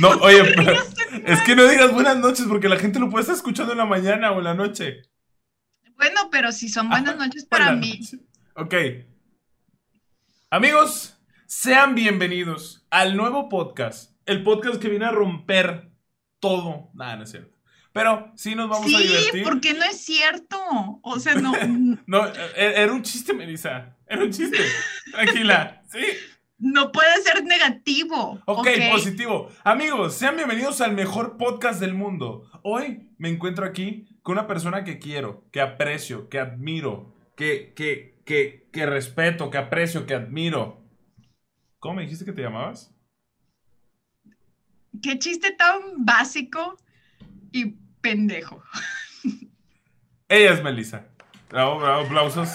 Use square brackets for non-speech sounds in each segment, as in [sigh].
No, [laughs] oye, es que no digas buenas noches porque la gente lo puede estar escuchando en la mañana o en la noche. Bueno, pero si son buenas noches para mí. Ok. Amigos, sean bienvenidos al nuevo podcast. El podcast que viene a romper todo. Nada, no es cierto. Pero sí nos vamos a divertir. Sí, porque no es cierto. O sea, no. [laughs] no, e-, era un chiste, Melissa. Era un chiste. Tranquila. [laughs] Sí. No puede ser negativo. ok, positivo. Amigos, sean bienvenidos al mejor podcast del mundo. Hoy me encuentro aquí con una persona que quiero, que aprecio, que admiro, que, que, que, que respeto, que aprecio, que admiro. ¿Cómo me dijiste que te llamabas? Qué chiste tan básico y pendejo. Ella es Melissa. Bravo, bravo, aplausos.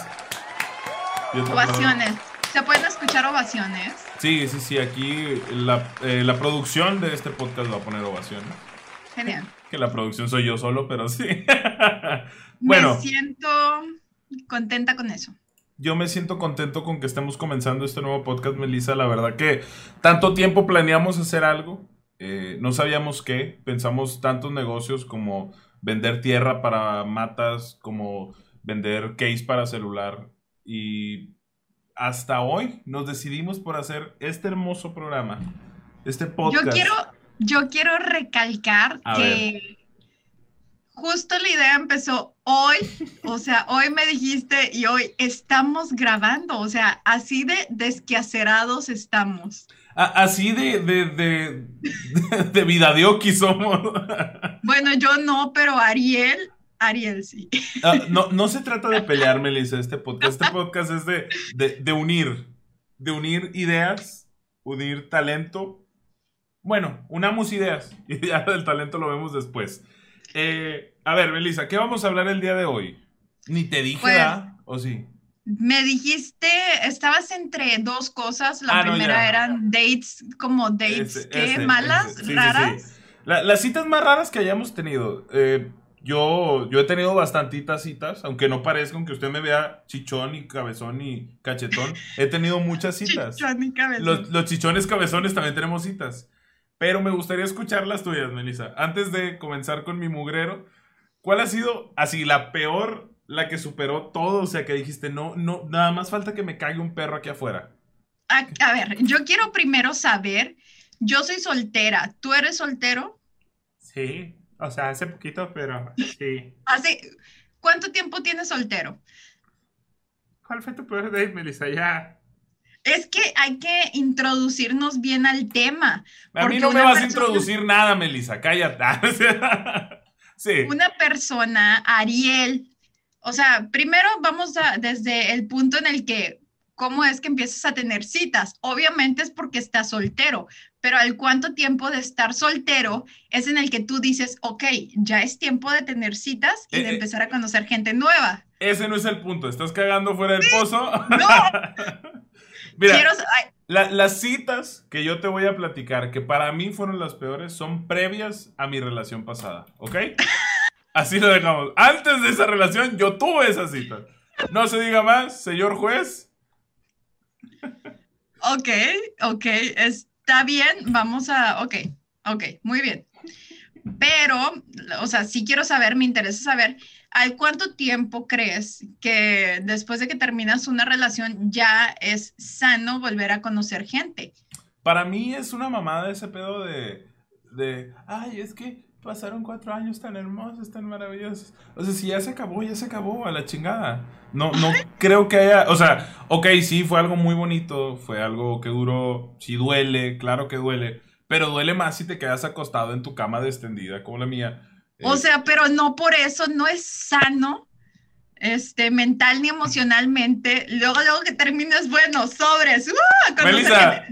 Ovaciones. ¿Se pueden escuchar ovaciones? Sí, sí, sí. Aquí la, eh, la producción de este podcast va a poner ovaciones. Genial. Que la producción soy yo solo, pero sí. [laughs] bueno. Me siento contenta con eso. Yo me siento contento con que estemos comenzando este nuevo podcast, Melissa. La verdad que tanto tiempo planeamos hacer algo. Eh, no sabíamos qué. Pensamos tantos negocios como vender tierra para matas, como vender case para celular. Y hasta hoy nos decidimos por hacer este hermoso programa, este podcast. Yo quiero, yo quiero recalcar que justo la idea empezó hoy, o [laughs] sea, hoy me dijiste y hoy estamos grabando, o sea, así de desquacerados estamos. así de, de, de, [laughs] de, vida de somos. Bueno, yo no, pero Ariel Ariel, sí. Ah, no, no se trata de pelear, Melissa, este podcast. Este podcast es de, unir, de unir ideas, unir talento. Bueno, unamos ideas [laughs] y ya el talento lo vemos después. Eh, a ver, Melissa, ¿qué vamos a hablar el día de hoy? Ni te dije, pues, ¿O sí? Me dijiste, estabas entre dos cosas. La ah, primera eran dates, como dates, ¿qué? ¿Malas? ¿Raras? las citas más raras que hayamos tenido. Eh, yo, yo he tenido bastantitas citas, aunque no parezca, aunque usted me vea chichón y cabezón y cachetón, he tenido muchas [laughs] citas. Chichón y cabezón. Los, los chichones cabezones también tenemos citas. Pero me gustaría escuchar las tuyas, Melissa. Antes de comenzar con mi mugrero, ¿cuál ha sido así la peor, la que superó todo? O sea, que dijiste, no, no, nada más falta que me caiga un perro aquí afuera. A, a ver, yo quiero primero saber, yo soy soltera, ¿tú eres soltero? Sí. O sea, hace poquito, pero sí. [laughs] ¿Hace cuánto tiempo tienes soltero? ¿Cuál fue tu peor date, Melissa? Ya. Es que hay que introducirnos bien al tema. A mí no me vas a introducir nada, Melissa, cállate. [laughs] sí. Una persona, Ariel, o sea, primero vamos a, desde el punto en el que ¿cómo es que empiezas a tener citas? Obviamente es porque estás soltero, pero al cuánto tiempo de estar soltero es en el que tú dices, ok, ya es tiempo de tener citas y de eh, eh. empezar a conocer gente nueva. Ese no es el punto, estás cagando fuera del pozo. No. [laughs] Mira, las citas que yo te voy a platicar, que para mí fueron las peores, son previas a mi relación pasada, ¿ok? [laughs] Así lo dejamos. Antes de esa relación yo tuve esa cita. No se diga más, señor juez. Ok, ok, está bien, vamos a, ok, ok, muy bien. Pero, o sea, sí quiero saber, me interesa saber, ¿al cuánto tiempo crees que después de que terminas una relación ya es sano volver a conocer gente? Para mí es una mamada ese pedo de, de, ay, es que pasaron cuatro años tan hermosos, tan maravillosos. O sea, si ya se acabó, ya se acabó, a la chingada. No, no creo que haya, o sea, ok, sí, fue algo muy bonito, fue algo que duró, sí duele, claro que duele, pero duele más si te quedas acostado en tu cama extendida como la mía. O eh, sea, pero no por eso, no es sano este, mental ni emocionalmente. Luego, luego que termines, bueno, sobres. ¡uh! Melissa,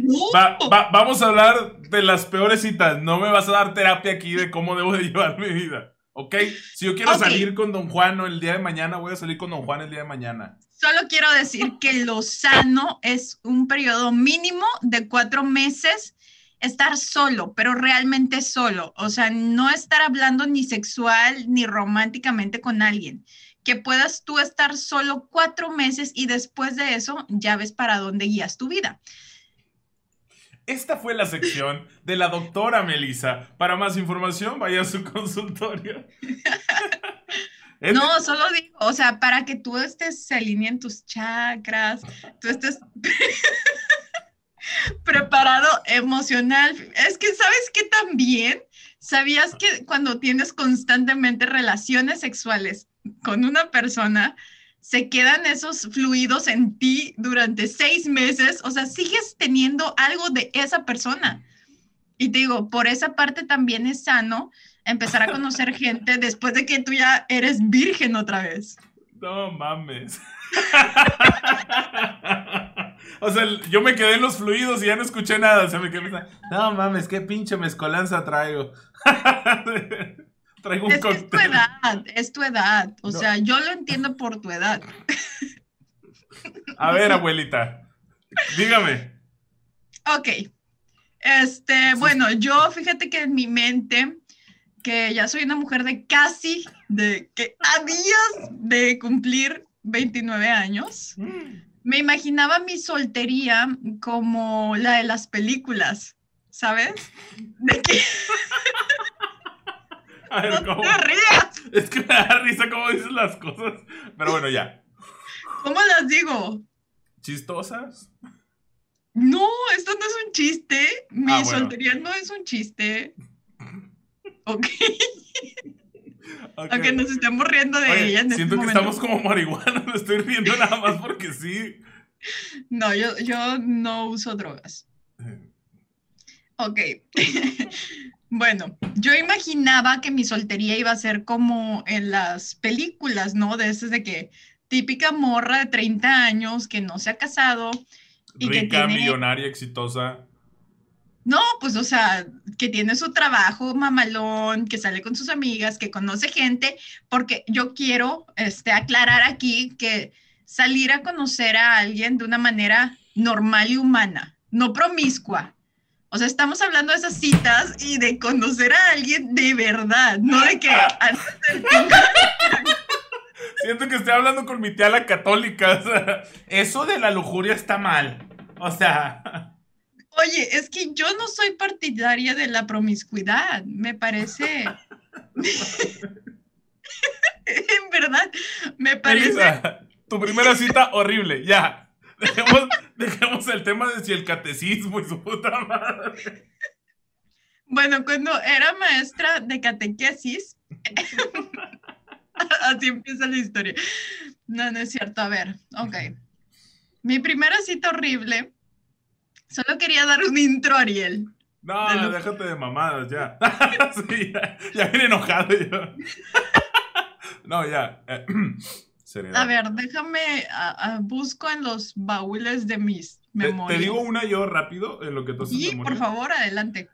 vamos a hablar de las peores citas. No me vas a dar terapia aquí de cómo debo de llevar mi vida. ¿Ok? Si yo quiero salir con Don Juan el día de mañana, voy a salir con Don Juan el día de mañana. Solo quiero decir que lo sano es un periodo mínimo de cuatro meses estar solo, pero realmente solo. O sea, no estar hablando ni sexual ni románticamente con alguien que puedas tú estar solo cuatro meses y después de eso ya ves para dónde guías tu vida. Esta fue la sección de la doctora Melissa. Para más información, vaya a su consultorio. [laughs] no, solo digo, o sea, para que tú estés se alineen tus chakras, tú estés [laughs] preparado emocional. Es que, ¿sabes qué también? ¿Sabías que cuando tienes constantemente relaciones sexuales con una persona, se quedan esos fluidos en ti durante seis meses? O sea, sigues teniendo algo de esa persona. Y te digo, por esa parte también es sano empezar a conocer [laughs] gente después de que tú ya eres virgen otra vez. No mames. [laughs] o sea, yo me quedé en los fluidos y ya no escuché nada. O sea, me quedé no mames, qué pinche mezcolanza traigo. [laughs] traigo un es, es tu edad, es tu edad. O sea, yo lo entiendo por tu edad. A ver, abuelita, dígame. Ok. Este, bueno, yo fíjate que en mi mente que ya soy una mujer de casi, de que a días de cumplir 29 años, mm. me imaginaba mi soltería como la de las películas, ¿sabes? De que... [laughs] [laughs] A ver, ¿cómo? te rías. Es que me da risa cómo dices las cosas. Pero bueno, ya. ¿Cómo las digo? ¿Chistosas? No, esto no es un chiste. Mi ah, soltería no es un chiste. Ok. Aunque nos estemos riendo de ella. En este siento que estamos como marihuana, [laughs] me estoy riendo nada más porque sí. No, yo, yo no uso drogas. Ok. [laughs] bueno, yo imaginaba que mi soltería iba a ser como en las películas, ¿no? De esas de que típica morra de 30 años que no se ha casado. Y Rica, millonaria, exitosa. No, pues, o sea, que tiene su trabajo mamalón, que sale con sus amigas, que conoce gente, porque yo quiero este, aclarar aquí que salir a conocer a alguien de una manera normal y humana, no promiscua. O sea, estamos hablando de esas citas y de conocer a alguien de verdad, no de que [laughs] Siento que estoy hablando con mi tía la católica. eso de la lujuria está mal. O sea. Oye, es que yo no soy partidaria de la promiscuidad, me parece. [laughs] [laughs] en verdad, me parece. tu primera cita horrible, ya. Dejemos, el tema de si el catecismo y su puta madre. Bueno, cuando era maestra de catequesis, [laughs] así empieza la historia. No, no es cierto. A ver, ok. Mi primera cita horrible Solo quería dar un intro, Ariel. No, déjate de mamadas, ya. [laughs] sí, ya, viene enojado yo. [laughs] no, ya. [clears throat] A ver, déjame, busco en los baúles de mis memorias. Te, digo una yo rápido en lo que tú haces Sí, por favor, adelante.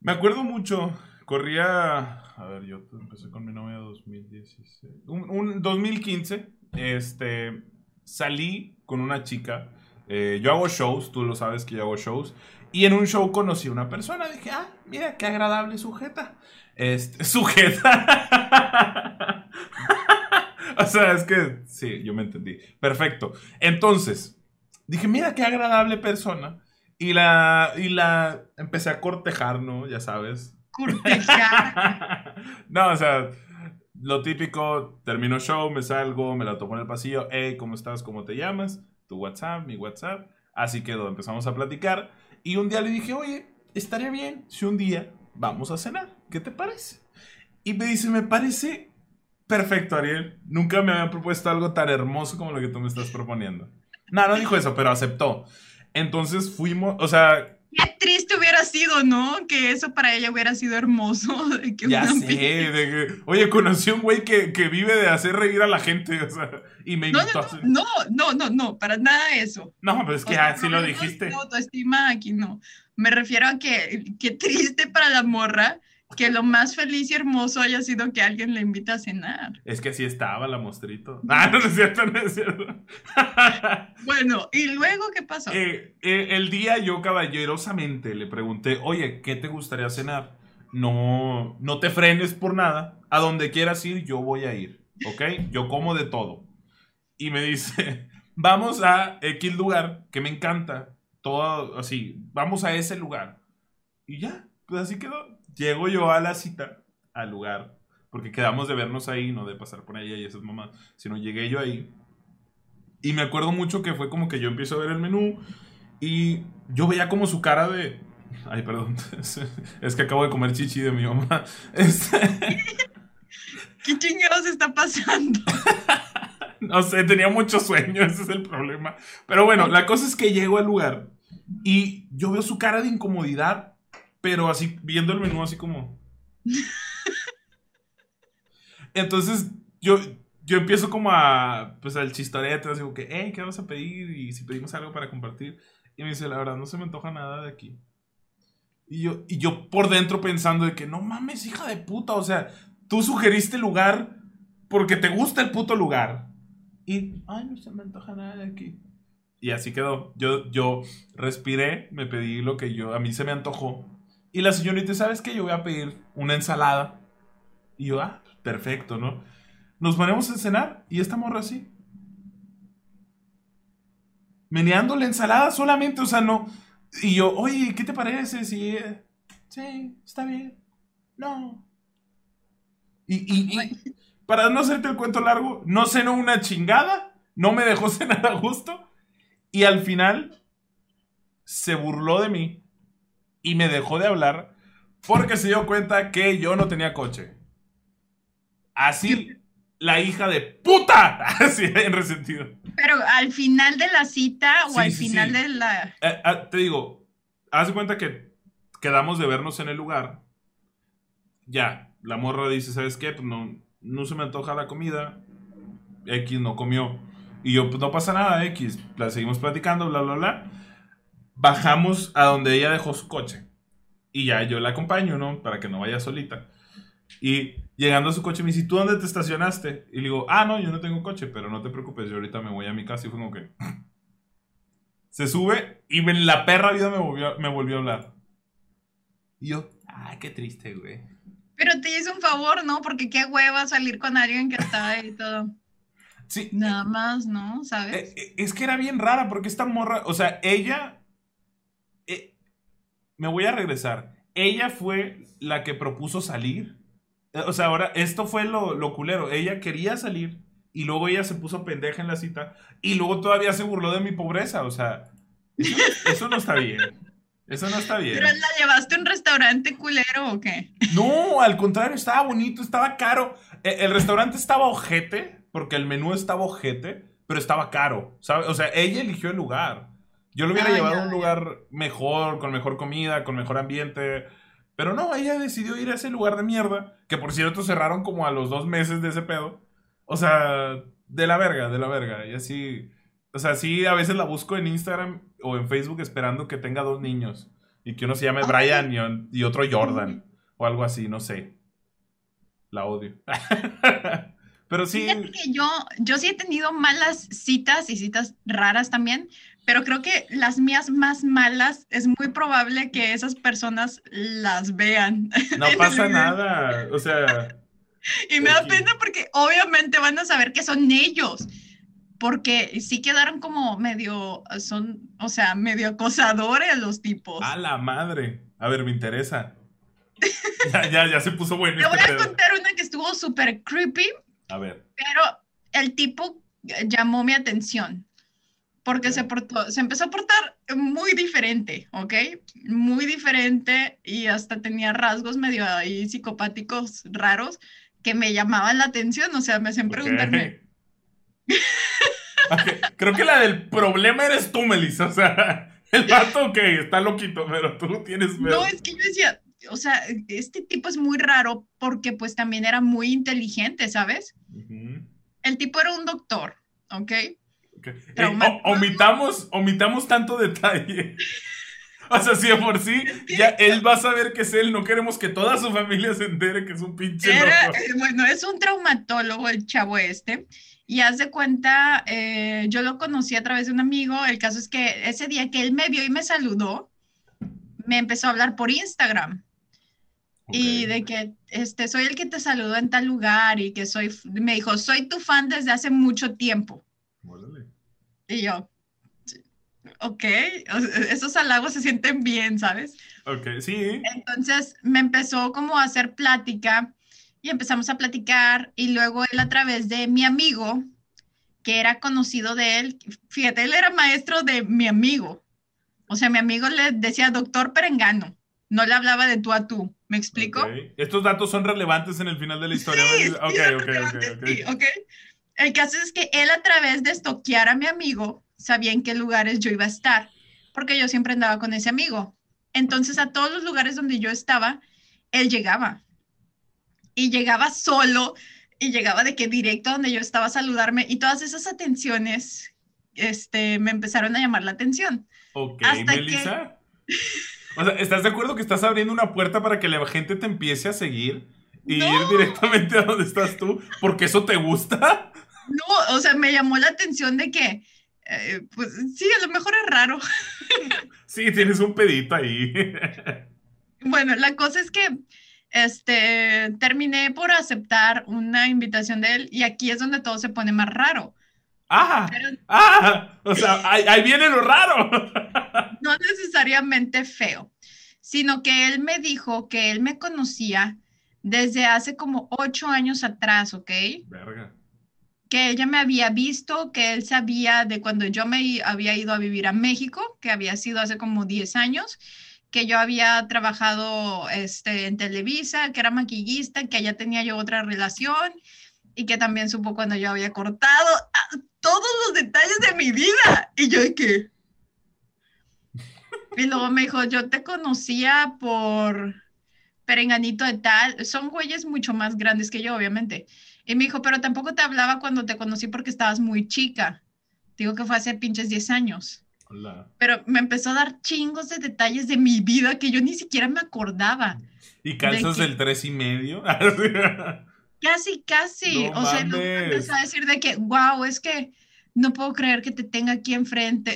Me acuerdo mucho, corría, a ver, yo empecé con mi novia en 2016, un, un 2015, este, salí con una chica eh, yo hago shows, tú lo sabes que yo hago shows. Y en un show conocí a una persona. Dije, ah, mira, qué agradable sujeta. Este, [laughs] sujeta. [laughs] o sea, es que sí, yo me entendí. Perfecto. Entonces, dije, mira, qué agradable persona. Y la, y la empecé a cortejar, ¿no? Ya sabes. Cortejar. [laughs] no, o sea, lo típico, termino show, me salgo, me la tomo en el pasillo. Hey, ¿cómo estás? ¿Cómo te llamas? tu WhatsApp, mi WhatsApp. Así quedó, empezamos a platicar. Y un día le dije, oye, estaría bien si un día vamos a cenar. ¿Qué te parece? Y me dice, me parece perfecto, Ariel. Nunca me había propuesto algo tan hermoso como lo que tú me estás proponiendo. No, no dijo eso, pero aceptó. Entonces fuimos, o sea, Qué triste hubiera sido, ¿no? Que eso para ella hubiera sido hermoso. ya sé, oye, conocí a un güey que, vive de hacer reír a la gente, o sea, y me invitó no, no, No, no, no, para nada eso. No, pero es que así lo dijiste. No, autoestima aquí no. Me refiero a que, qué triste para la morra que lo más feliz y hermoso haya sido que alguien le invita a cenar. Es que así estaba la mostrito. [laughs] Ah, no, es cierto, no es cierto. [laughs] bueno, ¿y luego qué pasó? Eh, eh, el día yo caballerosamente le pregunté, oye, ¿qué te gustaría cenar? No, no te frenes por nada. A donde quieras ir, yo voy a ir. ¿Ok? Yo como de todo. Y me dice, [laughs] vamos a X lugar que me encanta todo así, vamos a ese lugar. Y ya, pues así quedó. Llego yo a la cita, al lugar, porque quedamos de vernos ahí, no de pasar por ella y esas mamás, sino llegué yo ahí. Y me acuerdo mucho que fue como que yo empiezo a ver el menú y yo veía como su cara de... Ay, perdón, [laughs] es que acabo de comer chichi de mi mamá. [laughs] Este... ¿Qué chingados está pasando? [laughs] no sé, tenía mucho sueño, ese es el problema. Pero bueno, la cosa es que llego al lugar y yo veo su cara de incomodidad, pero así viendo el menú así como... Entonces yo, yo empiezo como a, pues al chistorete, así que, hey, ¿qué vamos a pedir? Y si pedimos algo para compartir. Y me dice, la verdad, no se me antoja nada de aquí. Y yo, y yo por dentro pensando de que, no mames, hija de puta, o sea, tú sugeriste lugar porque te gusta el puto lugar. Y, ay, no se me antoja nada de aquí. Y así quedó. Yo, yo respiré, me pedí lo que yo, a mí se me antojó. Y la señorita, ¿sabes qué? Yo voy a pedir una ensalada. Y yo, ah, perfecto, ¿no? Nos ponemos a cenar y esta morra así. Meneando la ensalada solamente, o sea, no. Y yo, oye, ¿qué te parece? Si, sí, está bien. No, y, para no hacerte el cuento largo, no cenó una chingada, no me dejó [laughs] cenar a gusto y al final se burló de mí y me dejó de hablar porque se dio cuenta que yo no tenía coche. Así, la hija de puta, [laughs] así en resentido. Pero al final de la cita o al final de la... Eh, ah, te digo, haz de cuenta que quedamos de vernos en el lugar. Ya, la morra dice, ¿sabes qué? Pues no, no se me antoja la comida. X no comió. Y yo, pues no pasa nada, X. La seguimos platicando, bla, bla, bla. Bajamos a donde ella dejó su coche. Y ya yo la acompaño, ¿no? Para que no vaya solita. Y llegando a su coche me dice, ¿tú dónde te estacionaste? Y le digo, ah, no, yo no tengo coche, pero no te preocupes, yo ahorita me voy a mi casa. Y fue como que... [clears throat] Se sube y la perra vida me volvió, me volvió a hablar. Y yo, ay, qué triste, güey. Pero te hizo un favor, ¿no? Porque qué hueva salir con alguien que está ahí todo. Sí. Nada más, ¿no? ¿Sabes? Eh, eh, es que era bien rara porque esta morra, o sea, ella... Eh, me voy a regresar. Ella fue la que propuso salir. O sea, ahora, esto fue lo, lo culero. Ella quería salir y luego ella se puso pendeja en la cita y luego todavía se burló de mi pobreza. O sea, eso no está bien. Eso no está bien. ¿Pero la llevaste a un restaurante culero o qué? No, al contrario, estaba bonito, estaba caro. E, el, restaurante estaba ojete, porque el menú estaba ojete, pero estaba caro. ¿sabes? O sea, ella eligió el lugar. Yo lo hubiera ah, llevado a un lugar mejor, con mejor comida, con mejor ambiente. Pero no, ella decidió ir a ese lugar de mierda, que por cierto cerraron como a los dos meses de ese pedo. O sea, de la verga, de la verga. Y así, o sea, sí, a veces la busco en Instagram o en Facebook esperando que tenga dos niños y que uno se llame Brian y, otro Jordan o algo así, no sé. La odio. [laughs] pero sí. Fíjate que yo, yo sí he tenido malas citas y citas raras también, pero creo que las mías más malas es muy probable que esas personas las vean. No [laughs] pasa nada, o sea. Y me da pena porque obviamente van a saber que son ellos porque sí quedaron como medio, son, o sea, medio acosadores los tipos. A la madre. A ver, me interesa. [laughs] ya, ya, ya se puso bueno. Te voy este a contar una que estuvo súper creepy. A ver. Pero el tipo llamó mi atención porque se, portó, se empezó a portar muy diferente, ¿ok? Muy diferente y hasta tenía rasgos medio ahí psicopáticos raros que me llamaban la atención, o sea, me hacen preguntarme. [laughs] Creo que la del problema eres tú, Melissa. O sea, el vato, ok, está loquito, pero tú tienes No, es que yo decía, o sea, este tipo es muy raro porque pues también era muy inteligente, ¿sabes? El tipo era un doctor, ¿ok? Okay. omitamos, omitamos tanto detalle. O sea, si por sí, ya él va a saber que es él. No queremos que toda su familia se entere que es un pinche loco. Bueno, es un traumatólogo el chavo este. Y haz de cuenta, eh, yo lo conocí a través de un amigo. El caso es que ese día que él me vio y me saludó, me empezó a hablar por Instagram. Y de que este, soy el que te saludó en tal lugar y que soy, me dijo, soy tu fan desde hace mucho tiempo. Y yo, ok, esos halagos se sienten bien, ¿sabes? Ok, sí. Entonces me empezó como a hacer plática y empezamos a platicar y luego él a través de mi amigo, que era conocido de él, fíjate, él era maestro de mi amigo. O sea, mi amigo le decía doctor Perengano, no le hablaba de tú a tú. ¿Me explico? Estos datos son relevantes en el final de la historia. Sí, ok, ok, ok. El caso es que él a través de estoquear a mi amigo sabía en qué lugares yo iba a estar, porque yo siempre andaba con ese amigo. Entonces a todos los lugares donde yo estaba, él llegaba. Y llegaba solo, y llegaba de que directo donde yo estaba a saludarme, y todas esas atenciones este, me empezaron a llamar la atención. Ok, Melissa. O sea, ¿estás de acuerdo que estás abriendo una puerta para que la gente te empiece a seguir? Y ir directamente a donde estás tú, porque eso te gusta. No, o sea, me llamó la atención de que, eh, pues sí, a lo mejor es raro. [laughs] Sí, tienes un pedito ahí. [laughs] Bueno, la cosa es que este, terminé por aceptar una invitación de él y aquí es donde todo se pone más raro. ¡Ah! ¡Ah! O sea, ahí, viene lo raro. [laughs] no necesariamente feo, sino que él me dijo que él me conocía desde hace como ocho años atrás, ¿ok? Verga que ella me había visto, que él sabía de cuando yo me había ido a vivir a México, que había sido hace como 10 años, que yo había trabajado este, en Televisa, que era maquillista, que ya tenía yo otra relación y que también supo cuando yo había cortado ah, todos los detalles de mi vida. Y yo, ¿y qué? [laughs] Y luego me dijo, yo te conocía por perenganito de tal, son güeyes mucho más grandes que yo, obviamente. Y me dijo, pero tampoco te hablaba cuando te conocí porque estabas muy chica. Digo que fue hace pinches 10 años. Hola. Pero me empezó a dar chingos de detalles de mi vida que yo ni siquiera me acordaba. ¿Y calzas del tres y medio? [laughs] casi, casi. o sea, me empezó a decir de que, wow, es que no puedo creer que te tenga aquí enfrente.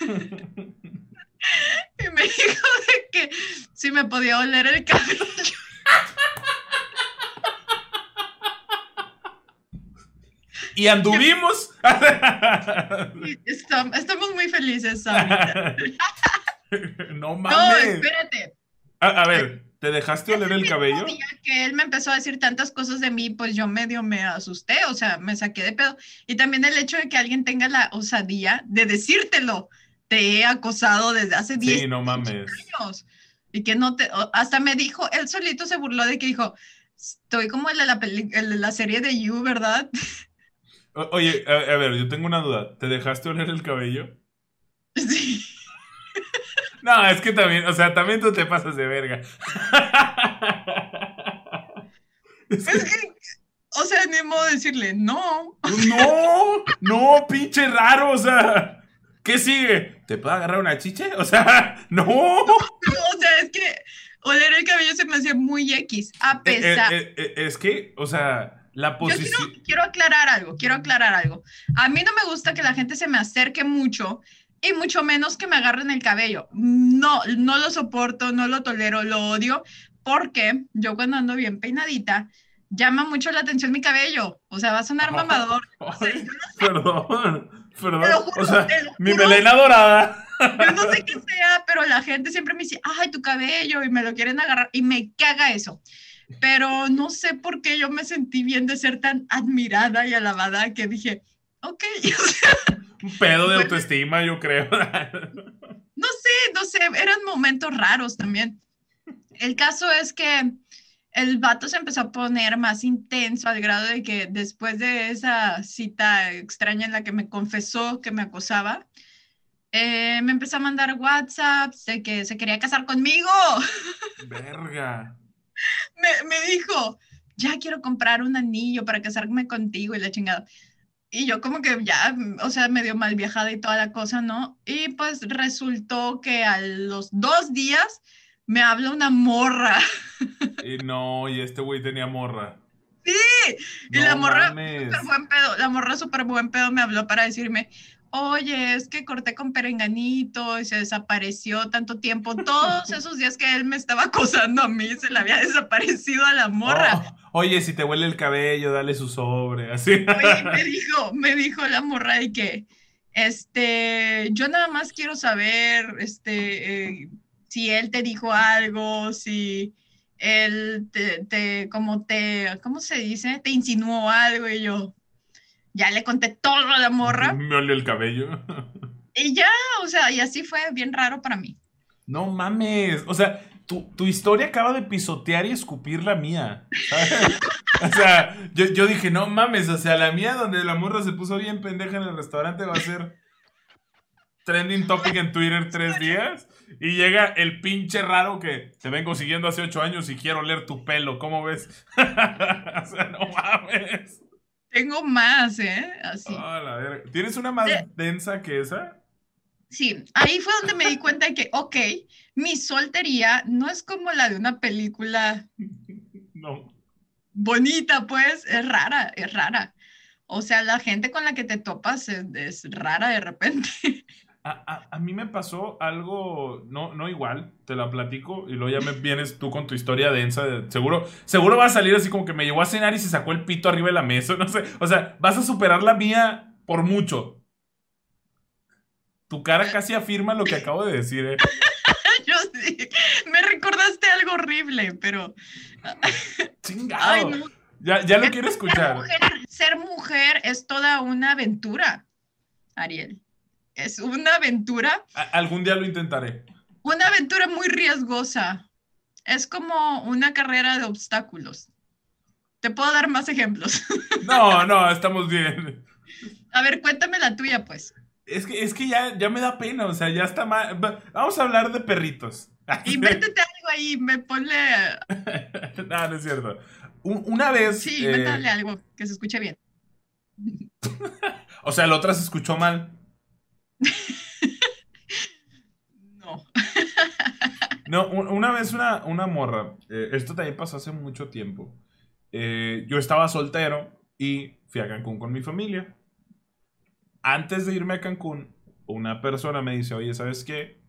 [laughs] [laughs] y me dijo de que si me podía oler el cabello. Y anduvimos. [laughs] estamos muy felices. [laughs] no mames. No, espérate. A, ver, ¿te dejaste oler el cabello? Que él me empezó a decir tantas cosas de mí, pues yo medio me asusté, o sea, me saqué de pedo. Y también el hecho de que alguien tenga la osadía de decírtelo. Te he acosado desde hace 10 sí, no mames. años. Y que no te. Hasta me dijo, él solito se burló de que dijo, estoy como el de la, el de la serie de You, ¿verdad? [laughs] oye, a, ver, yo tengo una duda. ¿Te dejaste oler el cabello? Sí. No, es que también, o sea, también tú te pasas de verga. Es que, o sea, ni modo de decirle, no. No, no, pinche raro, o sea. ¿Qué sigue? ¿Te puedo agarrar una chiche? O sea, no. o sea, es que oler el cabello se me hacía muy X, a eh, eh, pesar. Eh, es que, o sea, la posición. quiero, aclarar algo, quiero aclarar algo. A mí no me gusta que la gente se me acerque mucho y mucho menos que me agarren el cabello. No, no lo soporto, no lo tolero, lo odio, porque yo cuando ando bien peinadita, llama mucho la atención mi cabello. O sea, va a sonar [laughs] mamador. perdón, perdón. o sea, mi melena dorada. Yo no sé qué sea, pero la gente siempre me dice, ay, tu cabello, y me lo quieren agarrar, y me caga eso pero no sé por qué yo me sentí bien de ser tan admirada y alabada que dije, ok. [laughs] Un pedo de autoestima, yo creo. [laughs] no sé, no sé, eran momentos raros también. El caso es que el vato se empezó a poner más intenso al grado de que después de esa cita extraña en la que me confesó que me acosaba, eh, me empezó a mandar WhatsApps de que se quería casar conmigo. [laughs] Verga [laughs] me, me dijo, ya quiero comprar un anillo para casarme contigo y la chingada. Y yo como que ya, o sea, medio mal viajada y toda la cosa, ¿no? Y pues resultó que a los dos días me habla una morra. [laughs] Y no, y este güey tenía morra. Sí, y la morra, súper buen pedo, la morra súper buen pedo me habló para decirme, oye, es que corté con Perenganito y se desapareció tanto tiempo. Todos [laughs] esos días que él me estaba acosando a mí, se le había desaparecido a la morra. Oh, oye, si te huele el cabello, dale su sobre, así. Oye, me [laughs] dijo, me dijo la morra de que Este, yo nada más quiero saber, este, eh, si él te dijo algo, si él te, te, como te, ¿cómo se dice? Te insinuó algo y yo ya le conté todo a la morra. [laughs] Me olió el cabello. Y ya, o sea, y así fue bien raro para mí. No mames, o sea, tu, historia acaba de pisotear y escupir la mía. [laughs] o sea, yo, yo, dije, no mames, o sea, la mía donde la morra se puso bien pendeja en el restaurante va a ser trending topic en Twitter tres días. Y llega el pinche raro que te vengo siguiendo hace ocho años y quiero leer tu pelo. ¿Cómo ves? [laughs] o sea, no mames. Tengo más, ¿eh? Así. ¿Tienes una más densa que esa? Sí, ahí fue donde me di cuenta de que, ok, mi soltería no es como la de una película. [laughs] No. Bonita, pues, es rara, es rara. O sea, la gente con la que te topas es rara de repente. [laughs] A, mí me pasó algo, no, no igual, te la platico y luego ya me [laughs] vienes tú con tu historia densa. seguro, seguro va a salir así como que me llevó a cenar y se sacó el pito arriba de la mesa, [laughs] no sé. O sea, vas a superar la mía por mucho. Tu cara casi afirma lo que acabo de decir, ¿eh? [laughs] Yo sí, me recordaste algo horrible, pero... Chingado. Ya, ya lo quiero escuchar. ser mujer es toda una aventura, Ariel es una aventura. algún día lo intentaré. Una aventura muy riesgosa. Es como una carrera de obstáculos. Te puedo dar más ejemplos. [laughs] No, no, estamos bien. A ver, cuéntame la tuya, pues. Es que, es que ya, ya me da pena, o sea, ya está mal. Vamos a hablar de perritos. [laughs] Invéntate algo ahí, me ponle. [laughs] no, no es cierto. una vez. Sí, invéntale eh, algo que se escuche bien. o sea, la otra se escuchó mal. [laughs] no. [laughs] no, una vez una, una morra, eh, esto también pasó hace mucho tiempo. Eh, yo estaba soltero y fui a Cancún con mi familia. Antes de irme a Cancún, una persona me dice, oye, ¿sabes qué?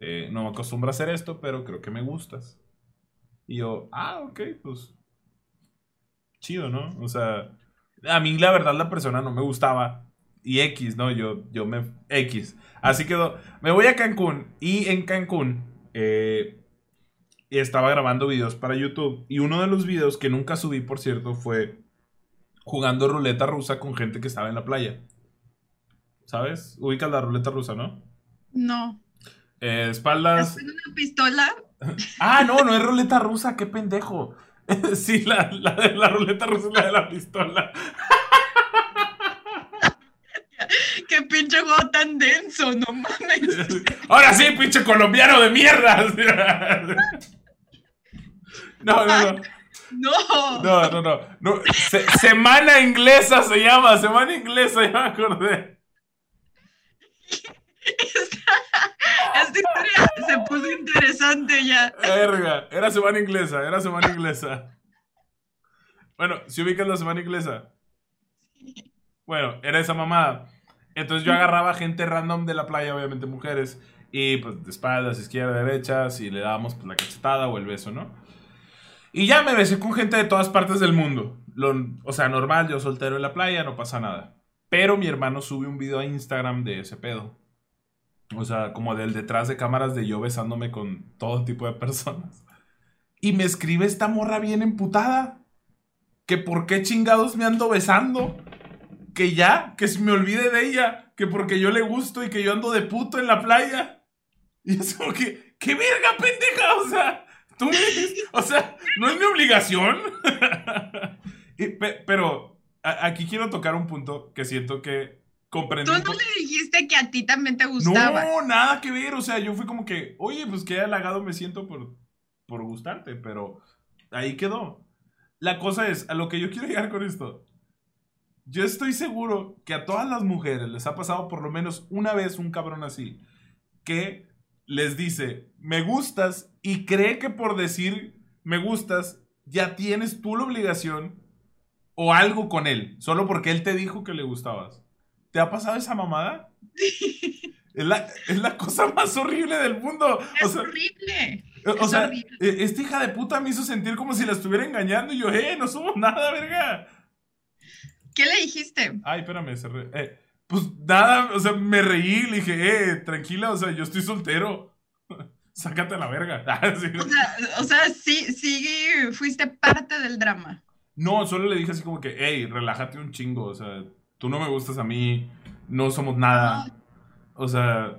Eh, no me acostumbro a hacer esto, pero creo que me gustas. Y yo, ah, ok, pues chido, ¿no? O sea, a mí la verdad la persona no me gustaba y X, ¿no? Yo, yo me... X. Así quedó. Me voy a Cancún y en Cancún eh, estaba grabando videos para YouTube. Y uno de los videos que nunca subí, por cierto, fue jugando ruleta rusa con gente que estaba en la playa. ¿Sabes? Ubicas la ruleta rusa, ¿no? No. Eh, espaldas. ¿Es una pistola? [laughs] ah, no, no es ruleta rusa, qué pendejo. [laughs] sí, la, la, la ruleta rusa es la de la pistola. Qué pinche juego tan denso, no mames. [laughs] Ahora sí, pinche colombiano de mierda. [laughs] No, no, no. No. No, no, no. semana inglesa se llama, semana inglesa, ya me acordé. [laughs] Esta, historia se puso interesante ya. Verga, era semana inglesa, era semana inglesa. Bueno, si ubicas la semana inglesa. Bueno, era esa mamada. Entonces yo agarraba gente random de la playa, obviamente mujeres, y pues de espaldas, izquierda, derecha, y le dábamos pues, la cachetada o el beso, ¿no? Y ya me besé con gente de todas partes del mundo. o sea, normal, yo soltero en la playa, no pasa nada. Pero mi hermano sube un video a Instagram de ese pedo. O sea, como del detrás de cámaras de yo besándome con todo tipo de personas. Y me escribe esta morra bien emputada. Que por qué chingados me ando besando que ya, que se me olvide de ella, que porque yo le gusto y que yo ando de puto en la playa. Y es como que, ¡qué verga, pendeja! O sea, tú me o sea, no es mi obligación. [laughs] pero aquí quiero tocar un punto que siento que comprendí. Tú no le dijiste que a ti también te gustaba. No, nada que ver. O sea, yo fui como que, oye, pues qué halagado me siento por, por gustarte, pero ahí quedó. La cosa es, a lo que yo quiero llegar con esto, yo estoy seguro que a todas las mujeres les ha pasado por lo menos una vez un cabrón así, que les dice, me gustas, y cree que por decir me gustas, ya tienes tú la obligación o algo con él, solo porque él te dijo que le gustabas. ¿Te ha pasado esa mamada? [laughs] Es la, cosa más horrible del mundo. Es horrible. O sea, e, esta hija de puta me hizo sentir como si la estuviera engañando y yo, eh, no somos nada, verga. ¿Qué le dijiste? Ay, espérame, cerré. Eh, pues nada, o sea, me reí, le dije, eh, tranquila, o sea, yo estoy soltero. [laughs] Sácate a la verga. [laughs] O, sea, sí, sí, fuiste parte del drama. No, solo le dije así como que, hey, relájate un chingo, o sea, tú no me gustas a mí, no somos nada. O sea...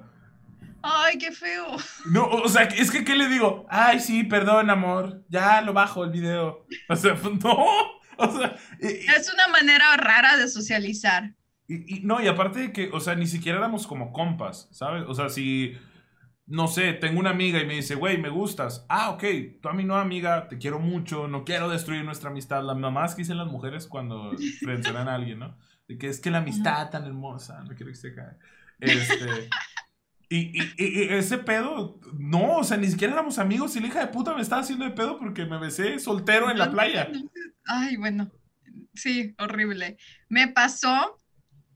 Ay, qué feo. No, o sea, es que, ¿qué le digo? Ay, sí, perdón, amor, ya lo bajo el video. O sea, [laughs] no, [laughs] o sea... es una manera rara de socializar. Y, y, no, y aparte de que, o sea, ni siquiera éramos como compas, ¿sabes? O sea, si no sé, tengo una amiga y me dice, güey, me gustas. Ah, ok, tú a mí no, amiga, te quiero mucho, no quiero destruir nuestra amistad. La mamás que dicen las mujeres cuando [laughs] frencionan a alguien, ¿no? De que es que la amistad tan hermosa, no quiero que se caiga. Este, y, ese pedo, no, o sea, ni siquiera éramos amigos y la hija de puta me estaba haciendo de pedo porque me besé soltero en la playa. Ay, bueno, sí, horrible. Me pasó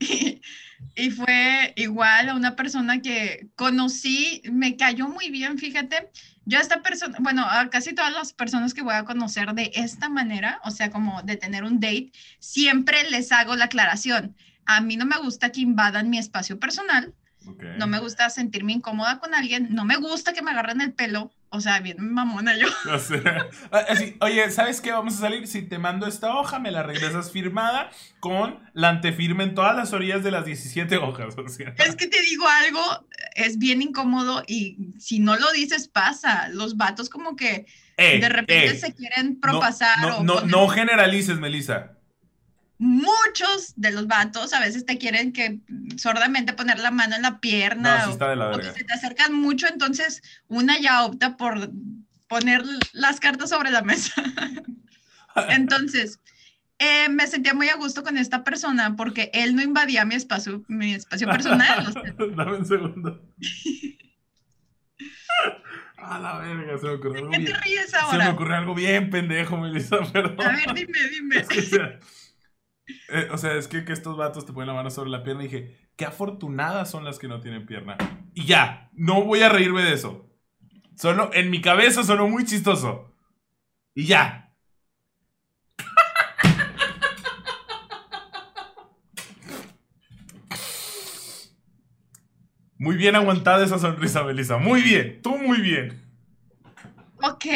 [laughs] y, fue igual a una persona que conocí, me cayó muy bien, fíjate. Yo a esta persona, bueno, a casi todas las personas que voy a conocer de esta manera, o sea, como de tener un date, siempre les hago la aclaración. A mí no me gusta que invadan mi espacio personal. No me gusta sentirme incómoda con alguien. No me gusta que me agarren el pelo. O sea, bien mamona yo. [laughs] Ah, oye, ¿sabes qué? Vamos a salir. Si te mando esta hoja, me la regresas firmada con la antefirma en todas las orillas de las 17 hojas. Es que te digo algo, es bien incómodo y si no lo dices, pasa. Los vatos como que de repente se quieren propasar. No, no, no generalices, Melissa muchos de los vatos a veces te quieren que sordamente poner la mano en la pierna o, que se te acercan mucho, entonces una ya opta por poner las cartas sobre la mesa. [laughs] entonces, eh, me sentía muy a gusto con esta persona porque él no invadía mi espacio, mi espacio personal. [laughs] Dame un segundo. [laughs] A la verga, se me ocurrió algo ¿Qué te ríes ahora? Se me ocurrió algo bien pendejo, Melissa, perdón. A ver, dime, dime. Eh, o sea, es que, que, estos vatos te ponen la mano sobre la pierna y dije, qué afortunadas son las que no tienen pierna. Y ya, no voy a reírme de eso. Solo, en mi cabeza sonó muy chistoso. Y ya. Muy bien aguantada esa sonrisa, Melissa. Muy bien, tú muy bien. Ok,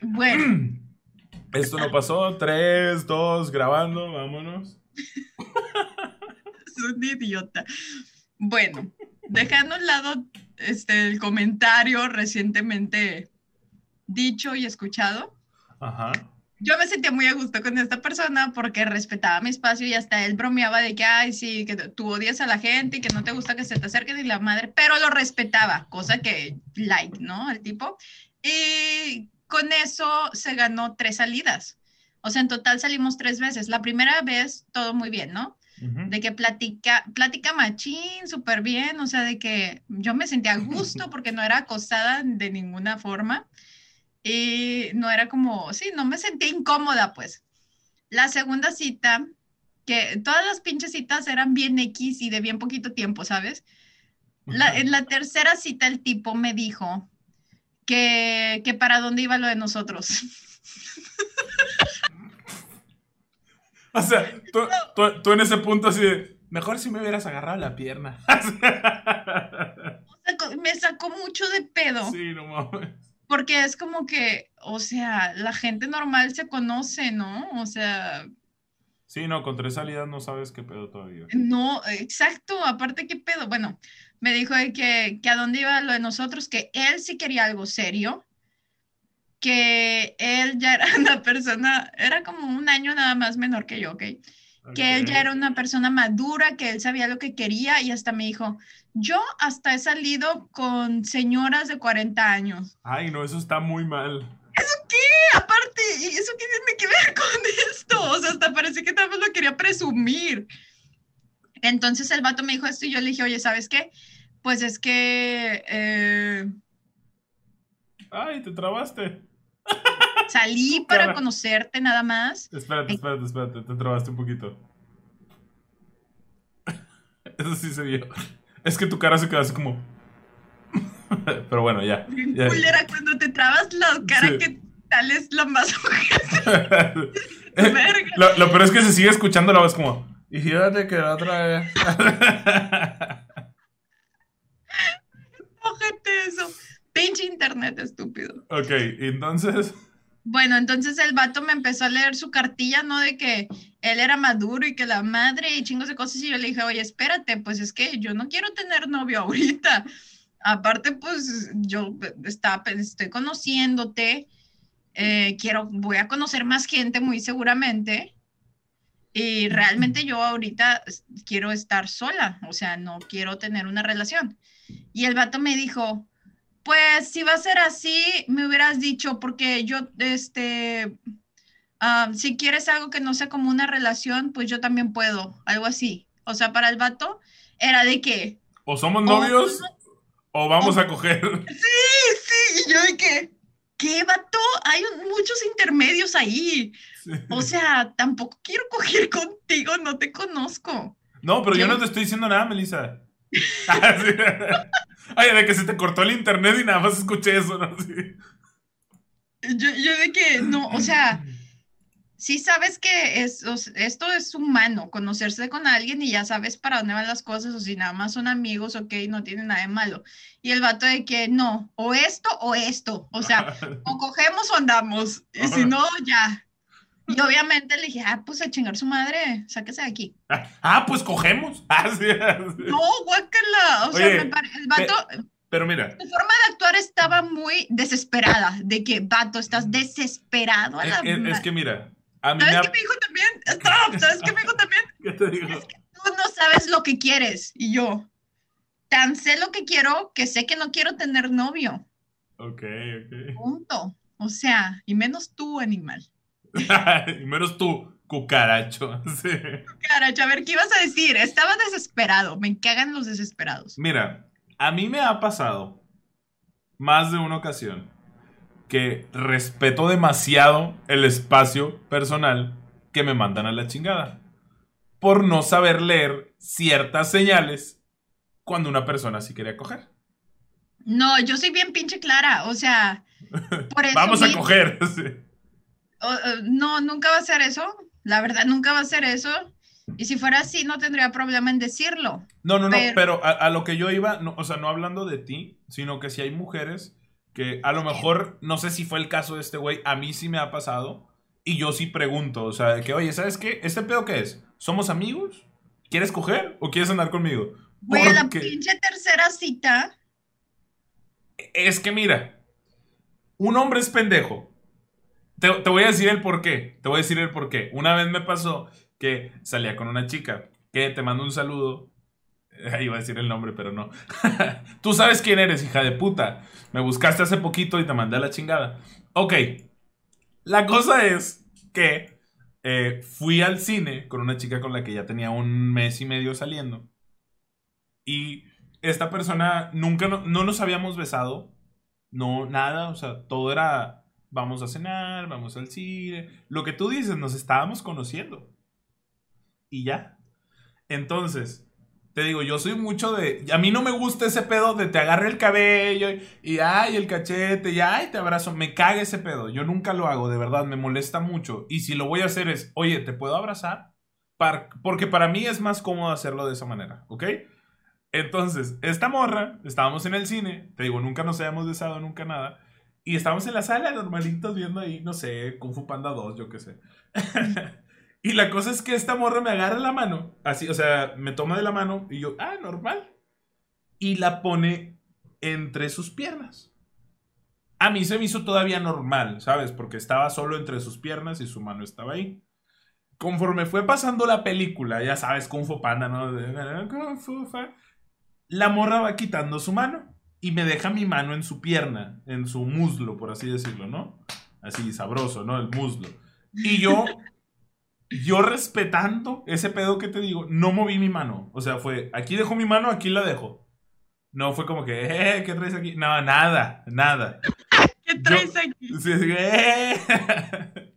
bueno. [clears throat] Esto no pasó. Tres, dos, grabando, vámonos. [laughs] es un idiota. Bueno, dejando a un lado este, el comentario recientemente dicho y escuchado. Yo me sentía muy a gusto con esta persona porque respetaba mi espacio y hasta él bromeaba de que, ay, sí, que tú odias a la gente y que no te gusta que se te acerquen y la madre, pero lo respetaba, cosa que like, ¿no? El tipo. Y con eso se ganó tres salidas. O sea, en total salimos tres veces. La primera vez todo muy bien, ¿no? De que platica, plática machín, súper bien, o sea, de que yo me sentía a gusto [laughs] porque no era acosada de ninguna forma y no era como, sí, no me sentía incómoda, pues. La segunda cita, que todas las pinches citas eran bien X y de bien poquito tiempo, ¿sabes? en la tercera cita el tipo me dijo que, que para dónde iba lo de nosotros. [laughs] O sea, tú, en ese punto así de, mejor si me hubieras agarrado la pierna. [laughs] me sacó mucho de pedo. Sí, no mames. Porque es como que, o sea, la gente normal se conoce, ¿no? O sea... Sí, no, con tres salidas no sabes qué pedo todavía. No, exacto, aparte qué pedo. Bueno, me dijo que, que a dónde iba lo de nosotros, que él sí quería algo serio, que él ya era [laughs] una persona, era como un año nada más menor que yo, ¿ok? Que él ya era una persona madura, que él sabía lo que quería y hasta me dijo, yo hasta he salido con señoras de 40 años. Ay, no, eso está muy mal. ¿Eso qué? Aparte, ¿eso qué tiene que ver [laughs] con esto? O sea, hasta parece que tal vez lo quería presumir. Entonces el vato me dijo esto y yo le dije, oye, ¿sabes qué? Pues es que... Eh... Ay, te trabaste. Salí [laughs] para conocerte nada más. Espérate, espérate, espérate, te trabaste un poquito. [laughs] Eso sí se vio. Es que tu cara se quedó así como. [laughs] Pero bueno, ya. ya. Era cuando te trabas la cara que tal es la más lo, lo peor es que se sigue escuchando la voz como. Y fíjate que la otra vez. Ojete eso. Pinche internet estúpido. Ok, entonces. Bueno, entonces el vato me empezó a leer su cartilla, ¿no? De que él era maduro y que la madre y chingos de cosas. Y yo le dije, oye, espérate, pues es que yo no quiero tener novio ahorita. [laughs] Aparte, pues yo está, estoy conociéndote. Eh, quiero, voy a conocer más gente muy seguramente. Y realmente yo ahorita quiero estar sola, o sea, no quiero tener una relación. Y el vato me dijo, pues si va a ser así, me hubieras dicho, porque yo, este, ah, si quieres algo que no sea como una relación, pues yo también puedo, algo así. O sea, para el vato era de que... O somos novios o, vamos a coger. [laughs] Sí, sí, y yo de que, ¿qué vato? Hay muchos intermedios ahí. O sea, tampoco quiero coger contigo, no te conozco. No, pero yo, no te estoy diciendo nada, Melissa. Ay, de que se te cortó el internet y nada más escuché eso, ¿no? Yo, yo de que, no, o sea, sí sabes que es, esto es humano, conocerse con alguien y ya sabes para dónde van las cosas, o si nada más son amigos, ok, no tiene nada de malo. Y el vato de que no, o esto o esto, o sea, [laughs] o cogemos o andamos, y si no, ya. Y obviamente le dije, ah, pues a chingar su madre, sáquese de aquí. [laughs] Ah, pues cogemos. [laughs] Ah, no, guácala. O sea, me parece, el vato. Pero mira. Su forma de actuar estaba muy desesperada. De que, vato, estás desesperado a la es, es que mira. A mí ¿Sabes qué me dijo también? Stop, [laughs] ¿sabes qué me dijo también? ¿Qué te dijo? Es que tú no sabes lo que quieres. Y yo, tan sé lo que quiero que sé que no quiero tener novio. Ok, ok. Punto. O sea, y menos tú, animal. [laughs] y menos tú, cucaracho. [laughs] Cucaracho, a ver, ¿qué ibas a decir? Estaba desesperado. Me cagan los desesperados. Mira, a mí me ha pasado más de una ocasión que respeto demasiado el espacio personal que me mandan a la chingada. Por no saber leer ciertas señales cuando una persona sí quiere coger. No, yo soy bien pinche clara, o sea, [laughs] por eso Vamos a coger. No, nunca va a ser eso. La verdad, nunca va a ser eso. Y si fuera así, no tendría problema en decirlo. No, no, no, pero a, lo que yo iba, o sea, no hablando de ti, sino que si hay mujeres que a lo mejor, no sé si fue el caso de este güey, a mí sí me ha pasado. Y yo sí pregunto, o sea, de que, oye, ¿sabes qué? ¿Este pedo qué es? ¿Somos amigos? ¿Quieres coger o quieres andar conmigo? Güey, a la pinche tercera cita. Es que mira, un hombre es pendejo. Te, voy a decir el por qué. Te voy a decir el por qué. Una vez me pasó que salía con una chica que te mando un saludo. [laughs] Iba a decir el nombre, pero no. [laughs] Tú sabes quién eres, hija de puta. Me buscaste hace poquito y te mandé a la chingada. Ok. La cosa es que eh, fui al cine con una chica con la que ya tenía un mes y medio saliendo. Y esta persona nunca no, no nos habíamos besado. No, nada. O sea, todo era vamos a cenar, vamos al cine. Lo que tú dices, nos estábamos conociendo. Y ya. Entonces, te digo, yo soy mucho de. A mí no me gusta ese pedo de te agarre el cabello y, ay, el cachete y ay, te abrazo. Me caga ese pedo. Yo nunca lo hago, de verdad, me molesta mucho. Y si lo voy a hacer es, oye, ¿te puedo abrazar? porque para mí es más cómodo hacerlo de esa manera, ¿ok? Entonces, esta morra, estábamos en el cine, te digo, nunca nos habíamos besado, nunca nada. Y estábamos en la sala normalitos viendo ahí, no sé, Kung Fu Panda 2, yo qué sé. [laughs] y la cosa es que esta morra me agarra la mano, así, o sea, me toma de la mano y yo, ah, normal. Y la pone entre sus piernas. A mí se me hizo todavía normal, ¿sabes? Porque estaba solo entre sus piernas y su mano estaba ahí. Conforme fue pasando la película, ya sabes, Kung Fu Panda, ¿no? La morra va quitando su mano y me deja mi mano en su pierna, en su muslo, por así decirlo, ¿no? Así, sabroso, ¿no? El muslo. Y yo, [laughs] yo respetando ese pedo que te digo, no moví mi mano. O sea, fue, aquí dejo mi mano, aquí la dejo. No fue como que, eh, ¿qué traes aquí? No, nada, nada. [laughs] ¿Qué traes aquí? Sí, eh. [laughs]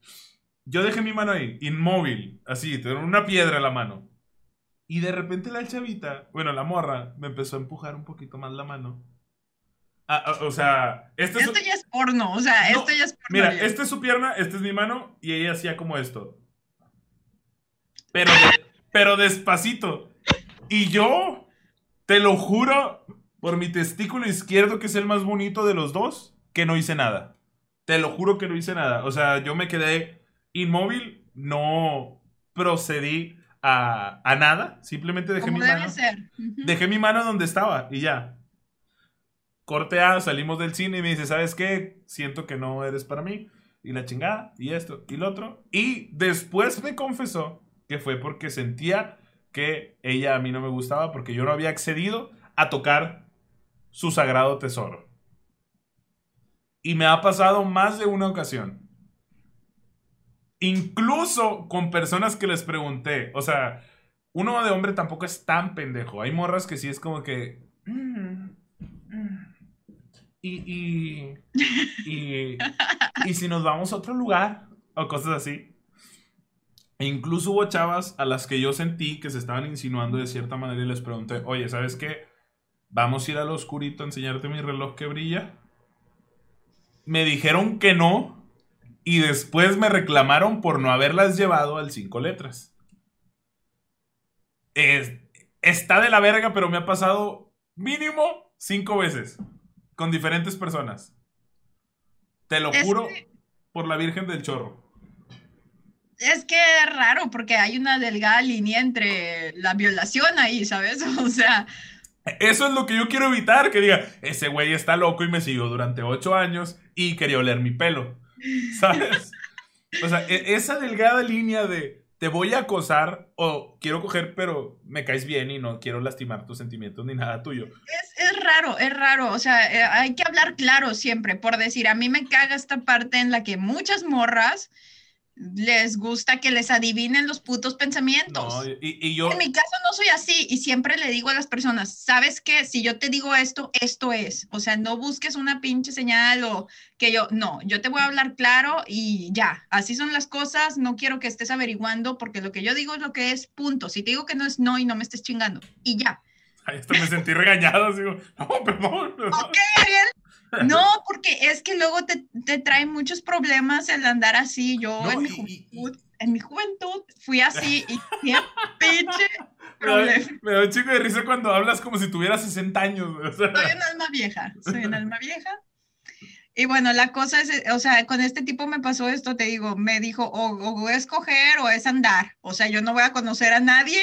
Yo dejé mi mano ahí, inmóvil, así, una piedra en la mano. Y de repente la chavita, bueno, la morra, me empezó a empujar un poquito más la mano. Ah, ah, o sea, este esto ya es porno, o sea, esto ya es porno. Mira, esta es su pierna, esta es mi mano y ella hacía como esto. Pero, pero despacito. Y yo, te lo juro, por mi testículo izquierdo, que es el más bonito de los dos, que no hice nada. Te lo juro que no hice nada. O sea, yo me quedé inmóvil, no procedí a, nada, simplemente dejé mi mano. Dejé mi mano donde estaba y ya. Corte A, salimos del cine y me dice, ¿sabes qué? Siento que no eres para mí. Y la chingada, y esto, y lo otro. Y después me confesó que fue porque sentía que ella a mí no me gustaba porque yo no había accedido a tocar su sagrado tesoro. Y me ha pasado más de una ocasión. Incluso con personas que les pregunté. O sea, uno de hombre tampoco es tan pendejo. Hay morras que sí es como que... Mm, mm". Y, y, y, y si nos vamos a otro lugar o cosas así. E incluso hubo chavas a las que yo sentí que se estaban insinuando de cierta manera y les pregunté, oye, ¿sabes qué? Vamos a ir al oscurito a enseñarte mi reloj que brilla. Me dijeron que no y después me reclamaron por no haberlas llevado al cinco letras. está de la verga, pero me ha pasado mínimo cinco veces con diferentes personas. Te lo juro por la Virgen del Chorro. Es que es raro porque hay una delgada línea entre la violación ahí, ¿sabes? [laughs] O sea... Eso es lo que yo quiero evitar, que diga, ese güey está loco y me siguió durante ocho años y quería oler mi pelo, [laughs] ¿sabes? o sea, e-, esa delgada línea de te voy a acosar o quiero coger, pero me caes bien y no quiero lastimar tus sentimientos ni nada tuyo. Es, es raro, es raro. O sea, eh, hay que hablar claro siempre, por decir, a mí me caga esta parte en la que muchas morras les gusta que les adivinen los putos pensamientos. y, yo... En mi caso no soy así y siempre le digo a las personas, ¿sabes qué? Si yo te digo esto, esto es. O sea, no busques una pinche señal o que yo, no, yo te voy a hablar claro y ya, así son las cosas, no quiero que estés averiguando porque lo que yo digo es lo que es, punto. Si te digo que no es no y no me estés chingando y ya. Ahí hasta me sentí regañado, digo, no, perdón. Ok, Ariel, no, [laughs] porque es que luego te, te trae muchos problemas el andar así. Yo en, mi juventud, en mi juventud fui así y qué [laughs] pinche problema. Me da un chico de risa cuando hablas como si tuvieras 60 años. Soy una alma vieja, soy una alma vieja. Y bueno, la cosa es, o sea, con este tipo me pasó esto, te digo, me dijo, o, o es coger o es andar. O sea, yo no voy a conocer a nadie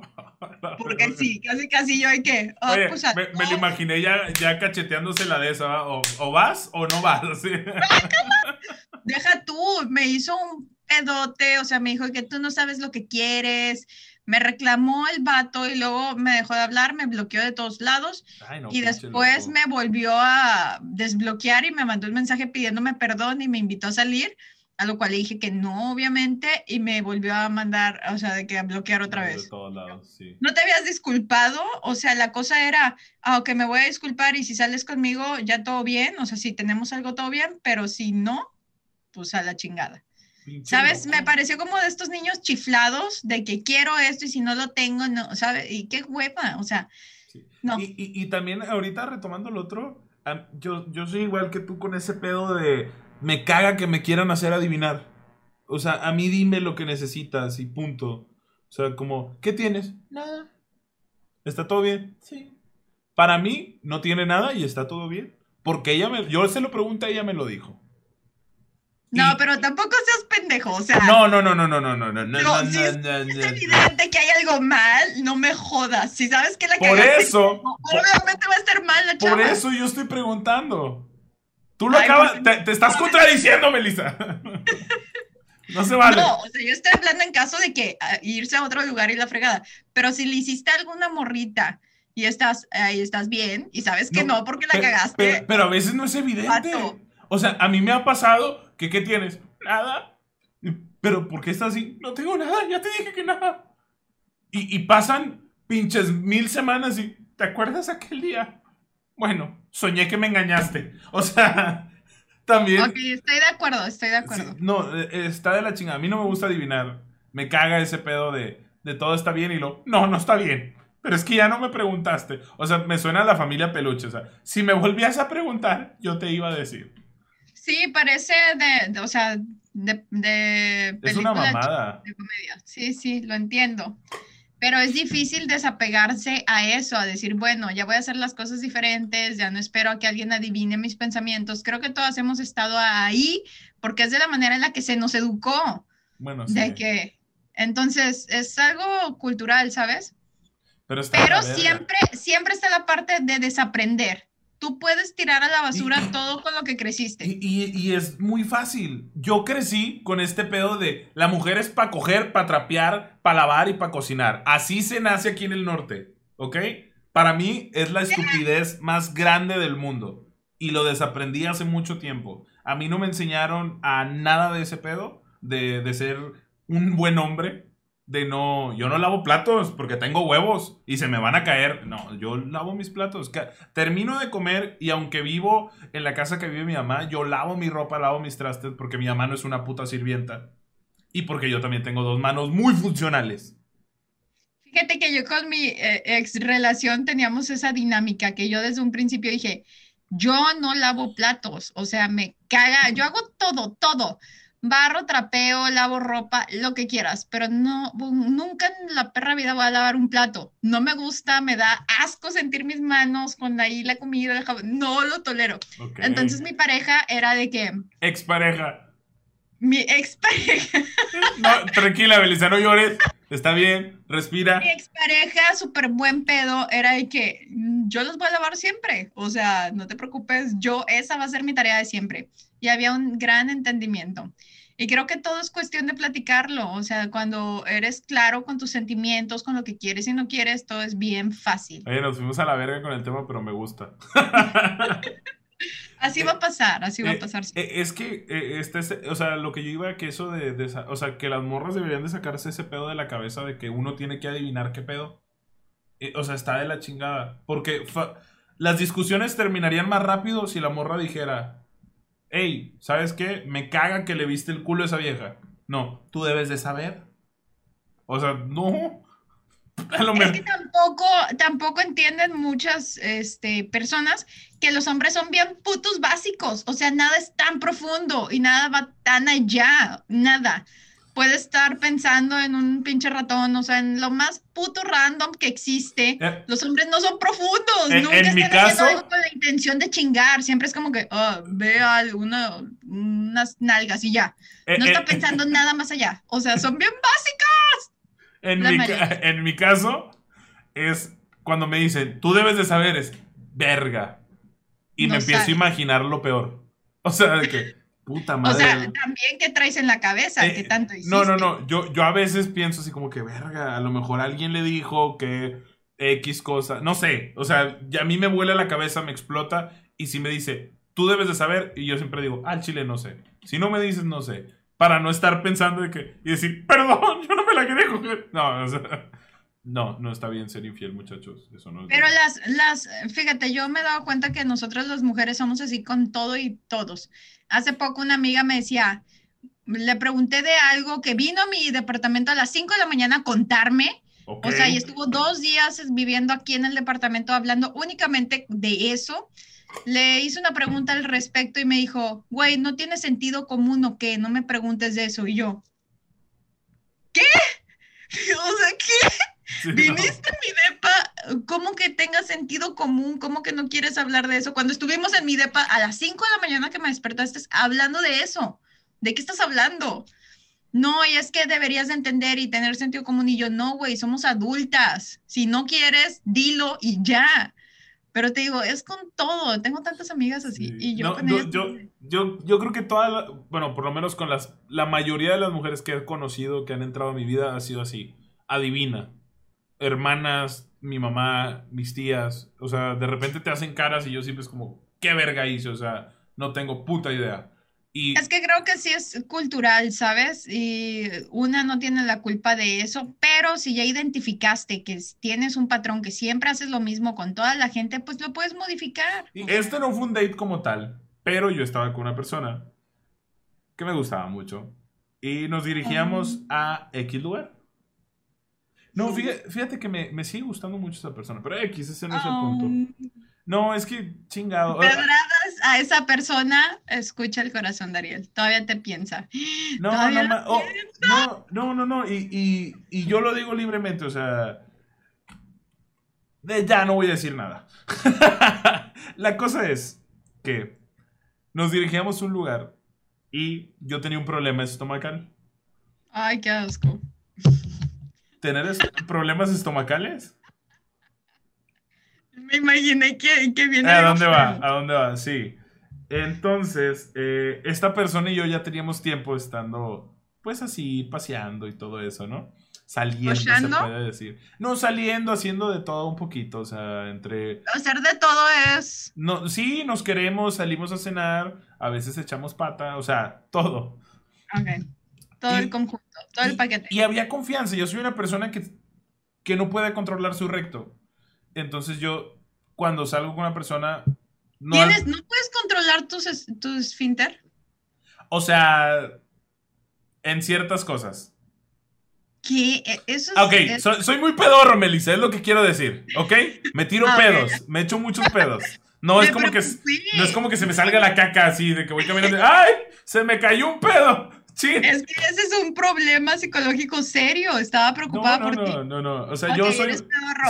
[laughs] porque sí, casi casi yo hay que. Oh, pues, me, lo imaginé ya, ya cacheteándose la de esa, o, o vas o no vas. [laughs] Deja tú, me hizo un pedote, o sea, me dijo que tú no sabes lo que quieres. Me reclamó el vato y luego me dejó de hablar, me bloqueó de todos lados y después me volvió a desbloquear y me mandó un mensaje pidiéndome perdón y me invitó a salir a lo cual le dije que no, obviamente, y me volvió a mandar, o sea, de que a bloquear otra vez. ¿No te habías disculpado? O sea, la cosa era, aunque ah, me voy a disculpar y si sales conmigo, ya todo bien, o sea, si tenemos algo, todo bien, pero si no, pues a la chingada. ¿Sabes? Me pareció como de estos niños chiflados de que quiero esto y si no lo tengo, no, ¿sabes? Y qué hueva, o sea, no. Y, y, y, también ahorita retomando el otro, yo, yo soy igual que tú con ese pedo de me caga que me quieran hacer adivinar. O sea, a mí dime lo que necesitas y punto. O sea, como, ¿qué tienes? Nada. ¿Está todo bien? Sí. Para mí no tiene nada y está todo bien. Porque ella me, yo se lo pregunté, ella me lo dijo. No, pero tampoco seas pendejo, o sea. No, no, no, no, no, no, no, no, no, no, si es, evidente que hay algo mal, no me jodas. Si sabes que la Por eso. Obviamente va a estar mal la chava. Por eso yo estoy preguntando. Tú lo acabas, pues, te, estás contradiciendo, Melissa. [laughs] no se vale. No, o sea, yo estoy hablando en caso de que ah, irse a otro lugar y la fregada. Pero si le hiciste alguna morrita y estás, ahí estás bien y sabes que no, porque la cagaste. Pero, a veces no es evidente. O sea, a mí me ha pasado que ¿qué tienes? Nada. Pero ¿por qué estás así? No tengo nada, ya te dije que nada. Y, y pasan pinches mil semanas y ¿te acuerdas aquel día? Bueno, soñé que me engañaste. O sea, [laughs] también. Ok, estoy de acuerdo, estoy de acuerdo. no, eh, está de la chingada. A mí no me gusta adivinar. Me caga ese pedo de, de todo está bien y lo. No, no está bien. Pero es que ya no me preguntaste. O sea, me suena a la familia peluche. O sea, si me volvías a preguntar, yo te iba a decir. Sí, parece de, o sea, de, de Es una mamada. De comedia. Sí, sí, lo entiendo. Pero es difícil desapegarse a eso, a decir, bueno, ya voy a hacer las cosas diferentes, ya no espero a que alguien adivine mis pensamientos. Creo que todas hemos estado ahí porque es de la manera en la que se nos educó. Bueno, sí. De que, entonces, es algo cultural, ¿sabes? Pero, Pero siempre, siempre está la parte de desaprender tú puedes tirar a la basura todo con lo que creciste. Y, es muy fácil. Yo crecí con este pedo de la mujer es para coger, para trapear, para lavar y para cocinar. Así se nace aquí en el norte, ¿ok? Para mí es la estupidez más grande del mundo. Y lo desaprendí hace mucho tiempo. A mí no me enseñaron a nada de ese pedo, de, de ser un buen hombre de no, yo no lavo platos porque tengo huevos y se me van a caer. No, yo lavo mis platos. Termino de comer y aunque vivo en la casa que vive mi mamá, yo lavo mi ropa, lavo mis trastes porque mi mamá no es una puta sirvienta. Y porque yo también tengo dos manos muy funcionales. Fíjate que yo con mi eh, ex relación teníamos esa dinámica que yo desde un principio dije, yo no lavo platos, o sea, me caga, yo hago todo, todo barro, trapeo, lavo ropa, lo que quieras, pero no, nunca en la perra vida voy a lavar un plato. No me gusta, me da asco sentir mis manos con ahí la comida, no lo tolero. Entonces mi pareja era de que... Expareja. Mi expareja. [laughs] no, tranquila, Belisa, no llores. Está bien, respira. Mi expareja, súper buen pedo, era de que mm, yo los voy a lavar siempre. O sea, no te preocupes, yo, esa va a ser mi tarea de siempre. Y había un gran entendimiento. Y creo que todo es cuestión de platicarlo, o sea, cuando eres claro con tus sentimientos, con lo que quieres y no quieres, todo es bien fácil. Oye, nos fuimos a la verga con el tema, pero me gusta. [laughs] así va a pasar, así va a eh, pasar. Eh, es que, eh, este, o sea, lo que yo iba a que eso de, o sea, que las morras deberían de sacarse ese pedo de la cabeza de que uno tiene que adivinar qué pedo. o sea, está de la chingada. Porque las discusiones terminarían más rápido si la morra dijera, hey, ¿sabes qué? Me caga que le viste el culo a esa vieja. No, tú debes de saber. O sea, no. [laughs] Es que tampoco, tampoco entienden muchas este, personas que los hombres son bien putos básicos. O sea, nada es tan profundo y nada va tan allá. Nada puede estar pensando en un pinche ratón, o sea, en lo más puto random que existe. Eh, los hombres no son profundos, nunca en están haciendo algo con la intención de chingar, siempre es como que, oh, ve unas nalgas y ya. Eh, no está eh, pensando nada más allá, o sea, son bien básicas. En, mi, en mi caso, es cuando me dicen, tú debes de saber, es verga. Y me empiezo a imaginar lo peor. O sea, de que... Puta madre. O sea, también que traes en la cabeza, que eh, tanto hiciste. No, no, no. Yo, yo a veces pienso así como que, verga, a lo mejor alguien le dijo que X cosa. No sé. O sea, ya a mí me vuela la cabeza, me explota. Y si me dice, tú debes de saber, y yo siempre digo, al chile no sé. Si no me dices, no sé. Para no estar pensando de que. Y decir, perdón, yo no me la quería coger. No, o sea. No, no está bien ser infiel, muchachos. Eso no Pero las, las, fíjate, yo me he dado cuenta que nosotros las mujeres somos así con todo y todos. Hace poco una amiga me decía, le pregunté de algo que vino a mi departamento a las 5 de la mañana a contarme. O sea, y estuvo dos días viviendo aquí en el departamento hablando únicamente de eso. Le hice una pregunta al respecto y me dijo, güey, no tiene sentido común o qué, no me preguntes de eso. Y yo, ¿qué? [laughs] O sea, ¿qué? Viniste a mi depa, ¿cómo que tenga sentido común? ¿Cómo que no quieres hablar de eso? Cuando estuvimos en mi depa a las 5 de la mañana que me despertaste hablando de eso, ¿de qué estás hablando? No, y es que deberías de entender y tener sentido común. Y yo, no, güey, somos adultas. Si no quieres, dilo y ya. Pero te digo, es con todo. Tengo tantas amigas así. Y yo, yo, yo, yo, creo que toda, bueno, por lo menos con las, la mayoría de las mujeres que he conocido, que han entrado a mi vida, ha sido así. Adivina hermanas, mi mamá, mis tías, o sea, de repente te hacen caras y yo siempre es como, ¿qué verga hice? O sea, no tengo puta idea. Y... Es que creo que sí es cultural, ¿sabes? Y una no tiene la culpa de eso, pero si ya identificaste que tienes un patrón que siempre haces lo mismo con toda la gente, pues lo puedes modificar. Y este no fue un date como tal, pero yo estaba con una persona que me gustaba mucho y nos dirigíamos a X lugar. No, fíjate, que me, me, sigue gustando mucho esa persona, pero X, ese no es el punto. No, es que chingado. Pedradas a esa persona, escucha el corazón de Ariel. Todavía te piensa. No, no, oh, no, no, no, no. Y, y, yo lo digo libremente, o sea. ya no voy a decir nada. [laughs] La cosa es que nos dirigíamos a un lugar y yo tenía un problema estomacal. Ay, qué asco. ¿Tener problemas estomacales? Me imaginé que, viene. ¿A dónde va? ¿A dónde va? Sí. Entonces, eh, esta persona y yo ya teníamos tiempo estando, pues así, paseando y todo eso, ¿no? Saliendo, se puede decir. No, saliendo, haciendo de todo un poquito, o sea, entre... Hacer de todo es... No, sí, nos queremos, salimos a cenar, a veces echamos pata, o sea, todo. Ok. Todo el conjunto, todo el paquete. Y había confianza, yo soy una persona que, que no puede controlar su recto. Entonces yo, cuando salgo con una persona... No, ¿Tienes, ¿no puedes controlar tu, tu esfínter? O sea, en ciertas cosas. ¿Qué? E, eso es, ok, Soy, muy pedorro, Melissa, es lo que quiero decir, ¿ok? Me tiro ah, pedos, me echo muchos pedos. No es, como que, no es como que se me salga la caca así, de que voy caminando, ¡ay! Se me cayó un pedo. Sí. Es que ese es un problema psicológico serio. Estaba preocupada no, no, por ti. No, no, no. O sea, yo soy,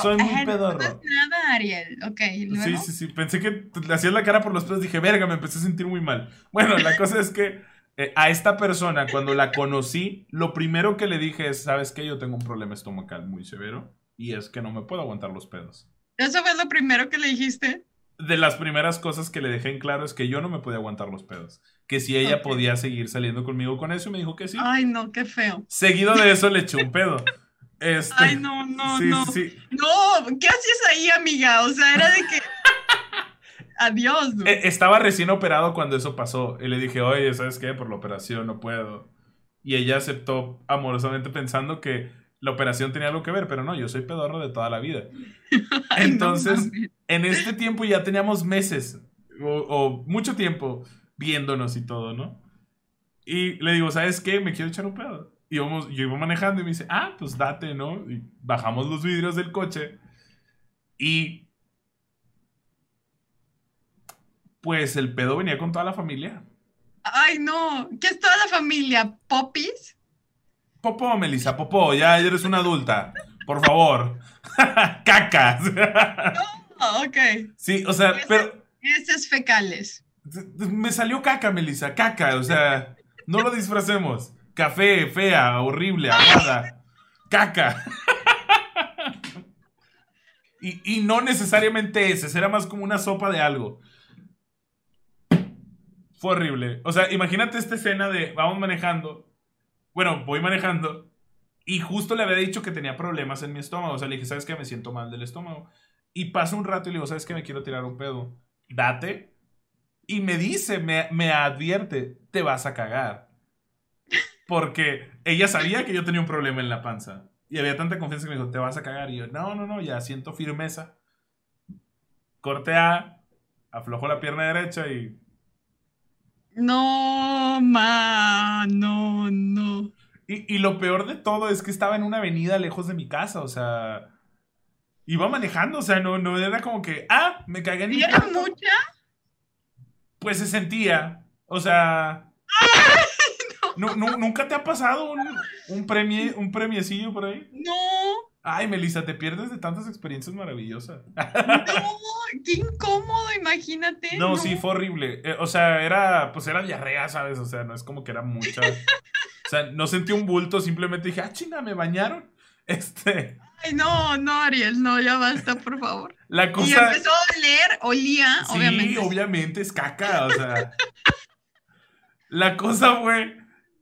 soy muy pedorro. No nada, Ariel. Ok, Sí, sí, sí. Pensé que le hacías la cara por los pedos. Dije, verga, me empecé a sentir muy mal. Bueno, la cosa es que eh, a esta persona, cuando la conocí, lo primero que le dije es: ¿Sabes qué? Yo tengo un problema estomacal muy severo y es que no me puedo aguantar los pedos. ¿Eso fue lo primero que le dijiste? de las primeras cosas que le dejé en claro es que yo no me podía aguantar los pedos. Que si ella podía seguir saliendo conmigo con eso, y me dijo que sí. Ay, no, qué feo. Seguido de eso le eché un pedo. Este, Ay, no, no, no. No, ¿qué haces ahí, amiga? O sea, era de que. [laughs] Adiós. E, estaba recién operado cuando eso pasó. Y le dije, oye, ¿sabes qué? Por la operación no puedo. Y ella aceptó amorosamente pensando que la operación tenía algo que ver, pero no, yo soy pedorro de toda la vida. [laughs] Entonces, en este tiempo ya teníamos meses o, mucho tiempo viéndonos y todo, ¿no? Y le digo, ¿sabes qué? Me quiero echar un pedo. Y vamos, yo iba manejando y me dice, ah, pues date, ¿no? Y bajamos los vidrios del coche y pues el pedo venía con toda la familia. Ay, no, ¿qué es toda la familia? ¿Popis? Popó, Melissa, popó, ya eres una adulta. Por favor. [laughs] Cacas. no, ok. Sí, o sea, pero. Esas fecales. Me salió caca, Melissa, caca, o sea, no lo disfracemos. Café, fea, horrible, amada. Caca. y, y no necesariamente ese, era más como una sopa de algo. Fue horrible. O sea, imagínate esta escena de vamos manejando bueno, voy manejando y justo le había dicho que tenía problemas en mi estómago. O sea, le dije, ¿sabes qué? Me siento mal del estómago. Y pasa un rato y le digo, ¿sabes qué? Me quiero tirar un pedo. Date. Y me dice, me, me advierte, te vas a cagar. Porque ella sabía que yo tenía un problema en la panza. Y había tanta confianza que me dijo, te vas a cagar. Y yo, no, no, no, ya siento firmeza. Corte A, aflojo la pierna derecha y no, ma, no, no. Y, lo peor de todo es que estaba en una avenida lejos de mi casa, o sea. Iba manejando, o sea, no, no era como que, ah, me cagué en mi ¿Y era mucha? Pues se sentía, o sea. [laughs] no. ¿Nunca te ha pasado un, un, premie, un premiecillo por ahí? No. Ay, Melissa, te pierdes de tantas experiencias maravillosas. No, qué incómodo, imagínate. No, sí, fue horrible. Eh, o sea, era, pues era diarrea, ¿sabes? O sea, no es como que era mucha. [laughs] o sea, no sentí un bulto, simplemente dije, ah, chinga, me bañaron. [laughs] Este. Ay, no, no, Ariel, no, ya basta, por favor. La cosa. Y empezó a oler, olía, sí, obviamente. Sí, obviamente es caca, o sea. [laughs] la cosa fue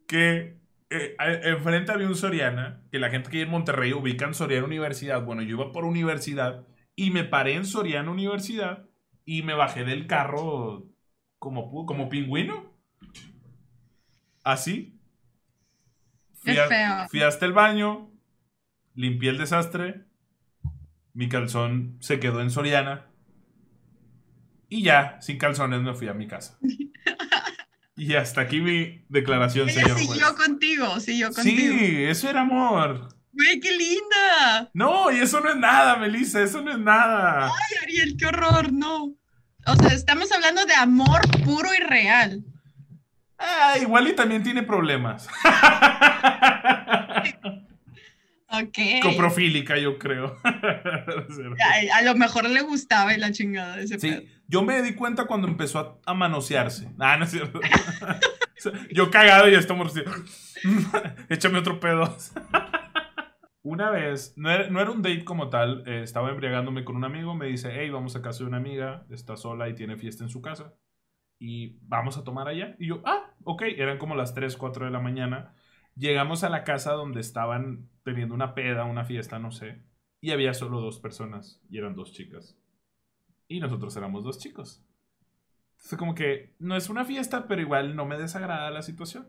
que eh, enfrente había un Soriana, que la gente que vive en Monterrey ubica en Soriana Universidad. Bueno, yo iba por universidad y me paré en Soriana Universidad y me bajé del carro como, como pingüino. Así. Fui, fui hasta el baño, limpié el desastre, mi calzón se quedó en Soriana y ya, sin calzones me fui a mi casa. Y hasta aquí mi declaración, Ella señor siguió contigo, siguió contigo. Sí, eso era amor. Güey, qué linda. No, y eso no es nada, Melissa, eso no es nada. Ay, Ariel, qué horror, no. O sea, estamos hablando de amor puro y real. Ah, igual y también tiene problemas. [laughs] ok. Coprofílica, yo creo. [laughs] a, lo mejor le gustaba y la chingada de ese Sí, yo me di cuenta cuando empezó a, manosearse. Ah, no es cierto. [laughs] yo cagado y estamos [laughs] Échame otro pedo. Una vez, no era, un date como tal, eh, estaba embriagándome con un amigo, me dice, hey, vamos a casa de una amiga, está sola y tiene fiesta en su casa, y vamos a tomar allá. Y yo, ah, ok, eran como las 3, 4 de la mañana. Llegamos a la casa donde estaban teniendo una peda, una fiesta, no sé, y había solo dos personas, y eran dos chicas. Y nosotros éramos dos chicos. Entonces como que no es una fiesta, pero igual no me desagrada la situación.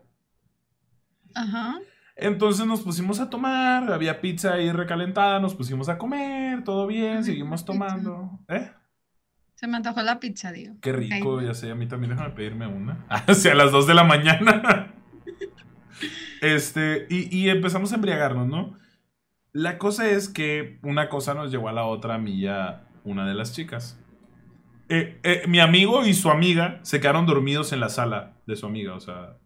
Ajá. Entonces nos pusimos a tomar, había pizza ahí recalentada, nos pusimos a comer, todo bien, seguimos tomando. ¿Eh? Se me antojó la pizza, digo. Qué rico, ya sé, a mí también déjame pedirme una. [laughs] Hacia las 2 de la mañana. Este, y, empezamos a embriagarnos, ¿no? La cosa es que una cosa nos llevó a la otra, a mí y a una de las chicas. Eh, eh, mi amigo y su amiga se quedaron dormidos en la sala de su amiga, o sea,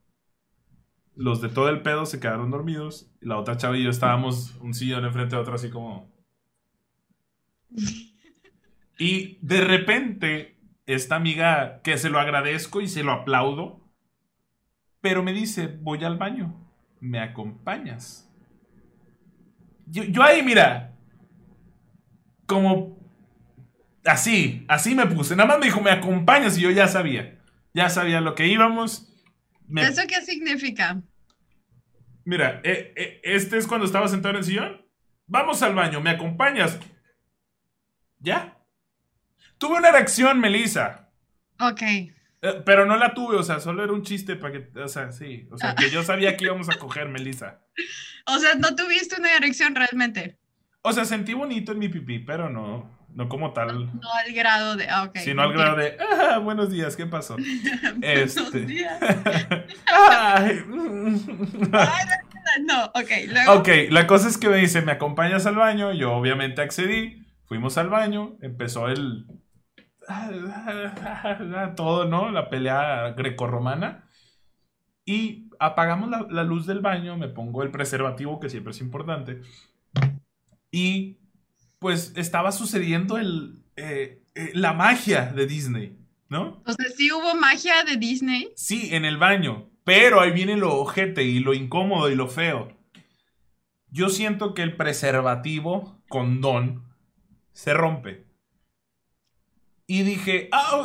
los de todo el pedo se quedaron dormidos. Y la otra chava y yo estábamos un sillón enfrente de otro, así como. [laughs] Y de repente, esta amiga, que se lo agradezco y se lo aplaudo, pero me dice: Voy al baño, ¿me acompañas? Yo, yo ahí, mira, como. Así, así me puse. Nada más me dijo: ¿Me acompañas? Y yo ya sabía. Ya sabía lo que íbamos ¿Eso qué significa? Mira, eh, eh, este es cuando estaba sentado en el sillón. Vamos al baño, ¿me acompañas? ¿Ya? Tuve una erección, Melissa. Ok. Eh, pero no la tuve, o sea, solo era un chiste para que, o sea, sí, o sea, que yo sabía que íbamos a coger, Melissa. [laughs] O sea, no tuviste una erección realmente. O sea, sentí bonito en mi pipí, pero no, no como tal. No, al grado de. Ah, ok. Sino al grado de. Ah, buenos días, ¿qué pasó? [laughs] buenos este. días. [laughs] no, ok. Luego... Ok, la cosa es que me dice: ¿me acompañas al baño? Yo obviamente accedí. Fuimos al baño. Empezó el. [laughs] Todo, ¿no? La pelea grecorromana. Y apagamos la, la luz del baño. Me pongo el preservativo, que siempre es importante. Y pues estaba sucediendo el, eh, eh, la magia de Disney, ¿no? O sea, sí hubo magia de Disney. Sí, en el baño. Pero ahí viene lo ojete y lo incómodo y lo feo. Yo siento que el preservativo condón se rompe. Y dije, ah,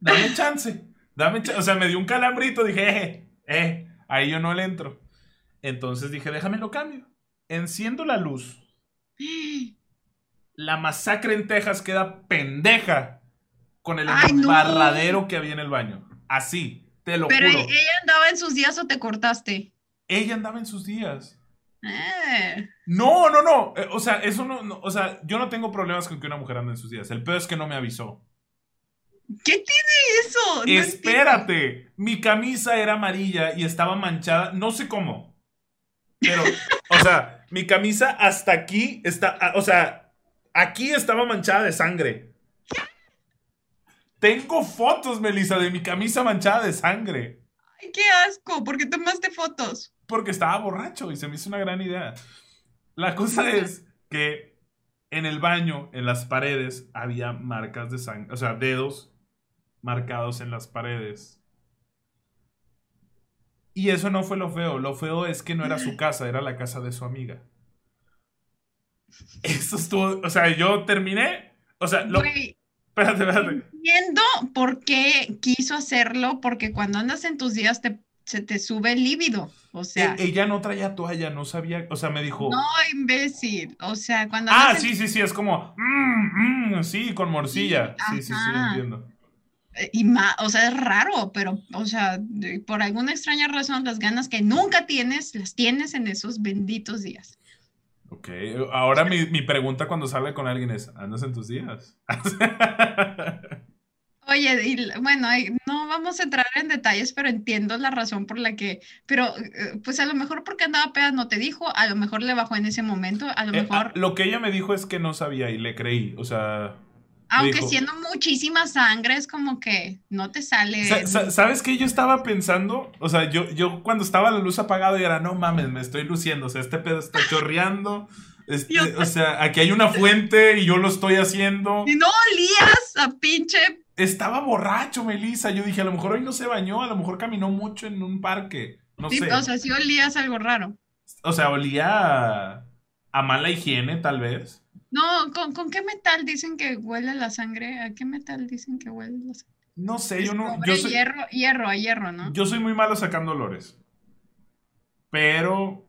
dame chance. Dame chance. O sea, me dio un calambrito. Dije, eh, eh, ahí yo no le entro. Entonces dije, déjame lo cambio. Enciendo la luz la masacre en Texas queda pendeja con el embarradero que había en el baño. Así, te lo Pero juro. ¿Pero ella andaba en sus días o te cortaste? Ella andaba en sus días. Eh. No, no, no. Eh, o sea, eso no, O sea, yo no tengo problemas con que una mujer ande en sus días. El peor es que no me avisó. ¿Qué tiene eso? Espérate. Mi camisa era amarilla y estaba manchada. No sé cómo. Pero, [laughs] o sea, mi camisa hasta aquí está. Ah, o sea, aquí estaba manchada de sangre. Tengo fotos, Melissa, de mi camisa manchada de sangre. Ay, qué asco. ¿Por qué tomaste fotos? Porque estaba borracho y se me hizo una gran idea. La cosa es que en el baño, en las paredes, había marcas de sangre. O sea, dedos marcados en las paredes. Y eso no fue lo feo. Lo feo es que no era su [laughs] casa, era la casa de su amiga. Eso estuvo. O sea, yo terminé. O sea, lo. espérate, espérate. Entiendo por qué quiso hacerlo, porque cuando andas en tus días te, se te sube el líbido. O sea. E, ella no traía toalla, no sabía. O sea, me dijo. No, imbécil. O sea, cuando. Ah, sí, sí, sí, es como. Mm, mm, sí, con morcilla. Sí, sí, sí, entiendo. Y más, o sea, es raro, pero, o sea, por alguna extraña razón, las ganas que nunca tienes, las tienes en esos benditos días. Ok, ahora mi, mi pregunta cuando sale con alguien es, ¿andas en tus días? [laughs] Oye, y, bueno, no vamos a entrar en detalles, pero entiendo la razón por la que, pero eh, pues a lo mejor porque andaba peda no te dijo, a lo mejor le bajó en ese momento, a lo eh, mejor... lo que ella me dijo es que no sabía y le creí, o sea, Aunque siendo muchísima sangre, es como que no te sale. ¿Sabes qué yo estaba pensando? O sea, yo, yo cuando estaba la luz apagada, yo era, no mames, me estoy luciendo. O sea, este pedo está chorreando. [laughs] Este, o sea, aquí hay una fuente y yo lo estoy haciendo. Y no olías a pinche. Estaba borracho, Melissa. Yo dije, a lo mejor hoy no se bañó, a lo mejor caminó mucho en un parque. No sé. O sea, sí olías algo raro. O sea, olía a mala higiene, tal vez. No, ¿con, qué metal dicen que huele la sangre? ¿A qué metal dicen que huele la sangre? No sé, yo no. Yo hierro, hierro, a hierro, ¿no? Yo soy muy malo sacando olores. Pero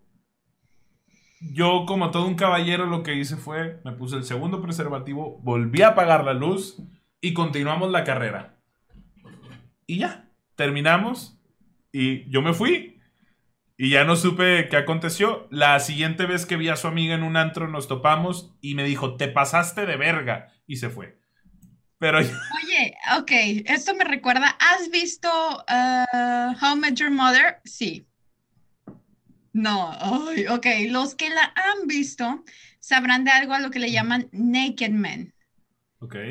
yo, como todo un caballero, lo que hice fue, me puse el segundo preservativo, volví a apagar la luz y continuamos la carrera. Y ya, terminamos y yo me fui y ya no supe qué aconteció. La siguiente vez que vi a su amiga en un antro nos topamos y me dijo, te pasaste de verga. Y se fue. Pero... [laughs] Oye, ok, esto me recuerda, ¿has visto uh, How Met Your Mother? Sí. No, ok, los que la han visto sabrán de algo a lo que le llaman Naked Men.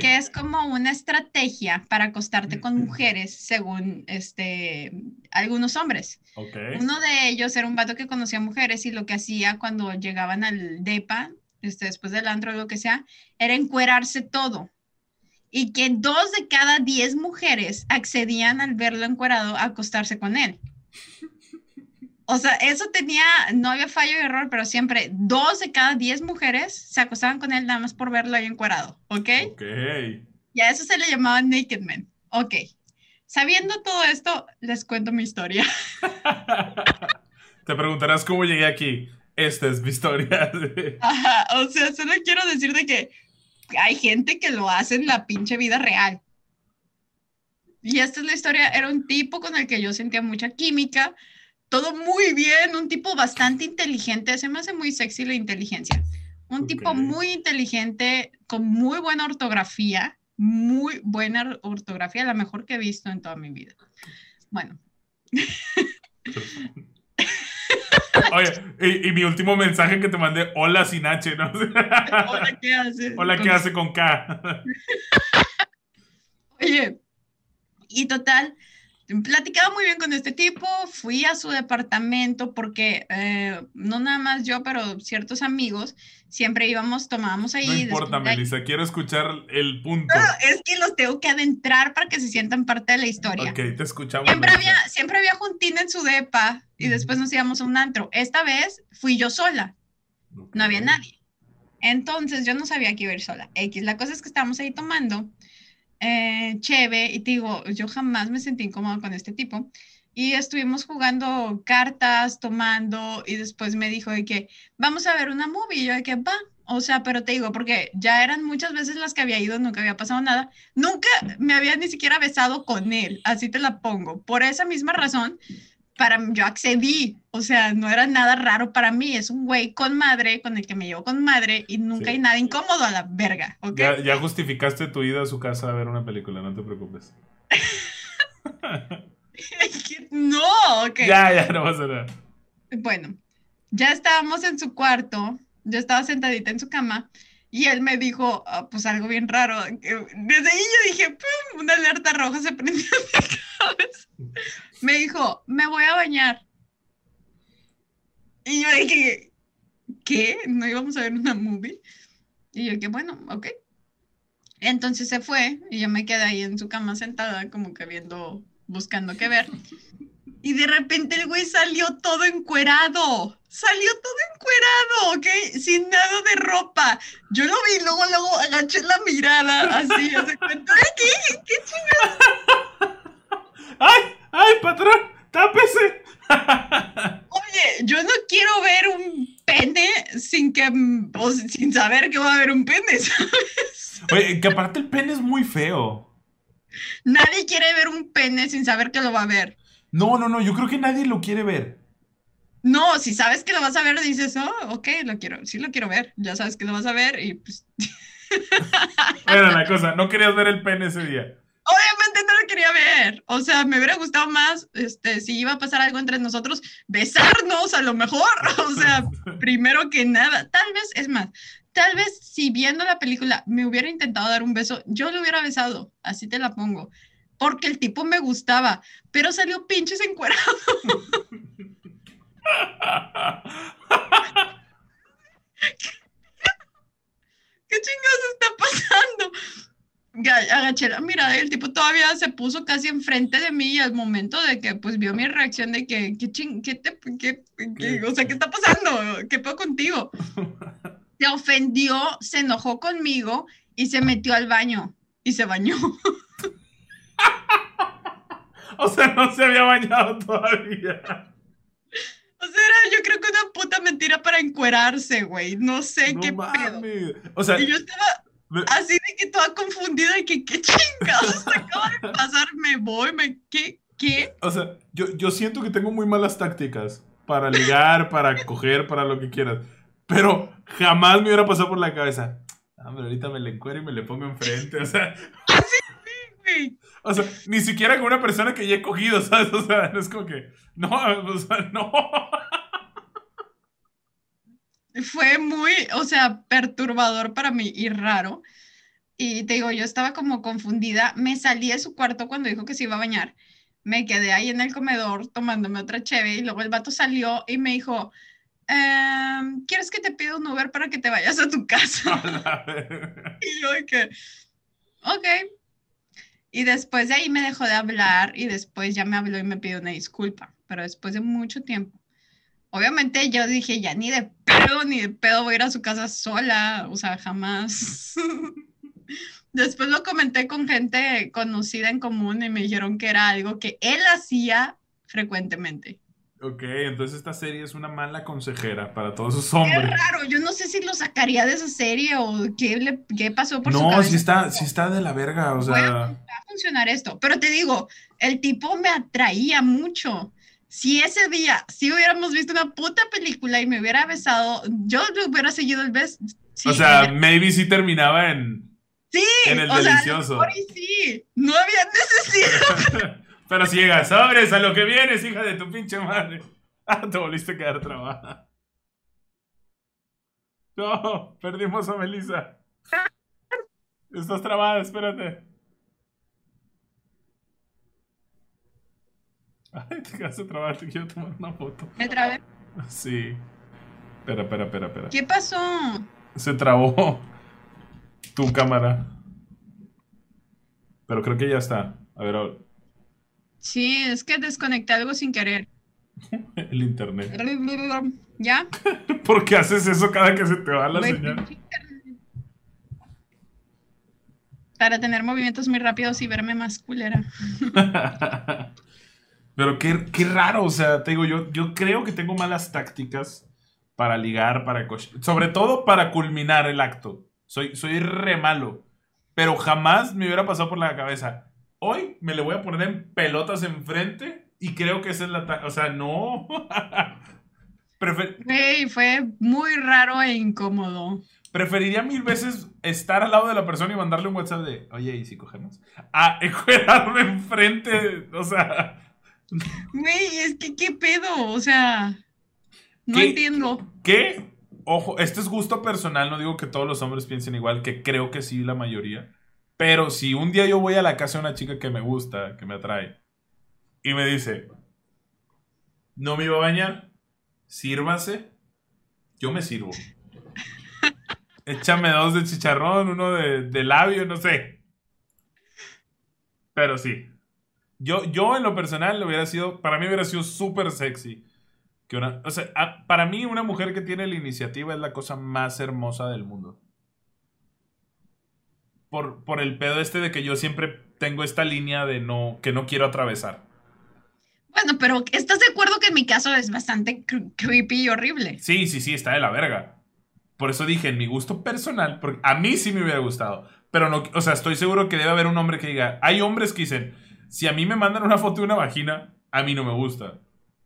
Que es como una estrategia para acostarte con mujeres, según este, algunos hombres. Uno de ellos era un vato que conocía mujeres y lo que hacía cuando llegaban al DEPA, este, después del antro o lo que sea, era encuerarse todo. Y que dos de cada diez mujeres accedían al verlo encuerado a acostarse con él. O sea, eso tenía, no había fallo y error, pero siempre dos de cada diez mujeres se acostaban con él nada más por verlo ahí encuadrado, ¿ok? Ok. Y a eso se le llamaba Naked Man. Ok. Sabiendo todo esto, les cuento mi historia. [laughs] Te preguntarás cómo llegué aquí. Esta es mi historia. [laughs] Ajá, o sea, solo quiero decir de que hay gente que lo hace en la pinche vida real. Y esta es la historia. Era un tipo con el que yo sentía mucha química todo muy bien, un tipo bastante inteligente, se me hace muy sexy la inteligencia. Un tipo muy inteligente, con muy buena ortografía, muy buena ortografía, la mejor que he visto en toda mi vida. Bueno. [laughs] Oye, y, mi último mensaje que te mandé, hola sin H, ¿no? [laughs] hola, ¿qué hace? Hola, ¿qué hace con K? [laughs] Oye, y total, platicaba muy bien con este tipo, fui a su departamento porque eh, no nada más yo, pero ciertos amigos siempre íbamos, tomábamos ahí. No importa, Melissa, quiero escuchar el punto. es que los tengo que adentrar para que se sientan parte de la historia. Ok, te escuchamos. Siempre había, siempre había juntín en su depa y después nos íbamos a un antro. Esta vez fui yo sola, no había nadie. Entonces yo no sabía que iba a ir sola. X, la cosa es que estábamos ahí tomando eh, chévere, y te digo, yo jamás me sentí incómoda con este tipo. Y estuvimos jugando cartas, tomando, y después me dijo de que vamos a ver una movie. Y yo de que va, o sea, pero te digo, porque ya eran muchas veces las que había ido, nunca había pasado nada. Nunca me había ni siquiera besado con él, así te la pongo. Por esa misma razón, para yo accedí, o sea, no era nada raro para mí, es un güey con madre, con el que me llevo con madre y nunca hay nada incómodo a la verga, ¿ok? Ya, justificaste tu ida a su casa a ver una película, no te preocupes. [laughs] no, ok. Ya, ya, no pasa nada. Bueno, ya estábamos en su cuarto, yo estaba sentadita en su cama y él me dijo, ah, pues algo bien raro. Desde ahí yo dije, ¡pum! Una alerta roja se prendió en mi [laughs] cabeza. Me dijo, me voy a bañar. Y yo dije, ¿qué? ¿No íbamos a ver una movie? Y yo dije, bueno, ok. Entonces se fue y yo me quedé ahí en su cama sentada, como que viendo, buscando qué ver. Y de repente el güey salió todo encuerado. Salió todo encuerado, ¿ok? Sin nada de ropa. Yo lo vi, luego, luego agaché la mirada, así, hace cuenta. ¿Qué? ¿Qué chingada? [laughs] ¡Ay! ¡Ay, patrón! ¡Tápese! Oye, yo no quiero ver un pene sin que, o sin saber que va a haber un pene, [laughs] ¿sabes? Oye, que aparte el pene es muy feo. Nadie quiere ver un pene sin saber que lo va a ver. No, no, no, yo creo que nadie lo quiere ver. No, si sabes que lo vas a ver, dices, oh, ok, lo quiero, sí lo quiero ver, ya sabes que lo vas a ver y pues... [laughs] Era la cosa, no querías ver el pene ese día. Obviamente no lo quería ver. O sea, me hubiera gustado más, este, si iba a pasar algo entre nosotros, besarnos a lo mejor. [laughs] O sea, primero que nada. Tal vez, es más, tal vez si viendo la película me hubiera intentado dar un beso, yo le hubiera besado. Así te la pongo. Porque el tipo me gustaba, pero salió pinches encuerado. [laughs] [laughs] ¿Qué chingados está pasando? Agaché la mirada y el tipo todavía se puso casi enfrente de mí y al momento de que pues vio mi reacción de que, ¿qué, ching, qué, te, qué, qué o sea, ¿qué está pasando? ¿Qué puedo contigo? [laughs] Se ofendió, se enojó conmigo y se metió al baño y se bañó. [laughs] o sea, no se había bañado todavía. O sea, era yo creo que una puta mentira para encuerarse, güey. No sé qué pedo. O sea, y yo estaba Así de que toda confundida y que qué chingados [laughs] acaba de pasar, me voy, me qué qué. O sea, yo, yo siento que tengo muy malas tácticas para ligar, para coger, para lo que quieras. Pero jamás me hubiera pasado por la cabeza. Ah, pero ahorita me le encuero y me le pongo enfrente, o sea. [laughs] Así, güey. O sea, ni siquiera con una persona que ya he cogido, ¿sabes? O sea, no es como que. No, o sea, no [laughs] fue muy, o sea, perturbador para mí y raro. Y te digo, yo estaba como confundida. Me salí de su cuarto cuando dijo que se iba a bañar. Me quedé ahí en el comedor tomándome otra cheve y luego el vato salió y me dijo, em, ¿quieres que te pida un Uber para que te vayas a tu casa? [laughs] y yo que, ok. Y después de ahí me dejó de hablar y después ya me habló y me pidió una disculpa, pero después de mucho tiempo. Obviamente yo dije, ya ni de pedo, ni de pedo voy a ir a su casa sola, o sea, jamás. [laughs] Después lo comenté con gente conocida en común y me dijeron que era algo que él hacía frecuentemente. Ok, entonces esta serie es una mala consejera para todos esos hombres. Qué raro, yo no sé si lo sacaría de esa serie o qué, le, qué pasó por su cabeza. No, si está, si está de la verga, o sea... Va a funcionar esto, pero te digo, el tipo me atraía mucho si ese día, si hubiéramos visto una puta película y me hubiera besado, yo le hubiera seguido el beso. o sea, maybe sí terminaba en. Sí, en el delicioso. sí, no había necesidad. [laughs] Pero si llegas, sobres a lo que vienes, hija de tu pinche madre. [laughs] Ah, te volviste a quedar trabada. No, perdimos a Melissa. [laughs] Estás trabada, espérate. Ay, te quedaste trabado, te quiero tomar una foto. ¿Me trabé? Sí. Espera, espera, espera, espera. ¿Qué pasó? Se trabó tu cámara. Pero creo que ya está. A ver, ahora. Sí, es que desconecté algo sin querer. [laughs] El internet. ¿Ya? [laughs] ¿Por qué haces eso cada que se te va la señal? Para tener movimientos muy rápidos y verme más culera. [laughs] Pero qué, qué, raro, o sea, te digo, yo, yo creo que tengo malas tácticas para ligar, para sobre todo para culminar el acto. Soy, soy re malo. Pero jamás me hubiera pasado por la cabeza. Hoy me le voy a poner en pelotas enfrente y creo que esa es la... O sea, no. [laughs] Prefer fue muy raro e incómodo. Preferiría mil veces estar al lado de la persona y mandarle un WhatsApp de, oye, ¿y si cogemos? A [laughs] encuadrarme enfrente, o sea, Güey, es que qué pedo, o sea, no entiendo. ¿Qué? Ojo, este es gusto personal, no digo que todos los hombres piensen igual, que creo que sí la mayoría. Pero si un día yo voy a la casa de una chica que me gusta, que me atrae, y me dice, no me iba a bañar, sírvase, yo me sirvo. [laughs] Échame dos de chicharrón, uno de, de labio, no sé. Pero sí, yo, yo en lo personal hubiera sido, para mí hubiera sido súper sexy. Que una, o sea, para mí una mujer que tiene la iniciativa es la cosa más hermosa del mundo. Por, por el pedo este de que yo siempre tengo esta línea de no, que no quiero atravesar. Bueno, pero ¿estás de acuerdo que en mi caso es bastante creepy y horrible? Sí, sí, sí, está de la verga. Por eso dije, en mi gusto personal, porque a mí sí me hubiera gustado. Pero no, o sea, estoy seguro que debe haber un hombre que diga, hay hombres que dicen, si a mí me mandan una foto de una vagina, a mí no me gusta.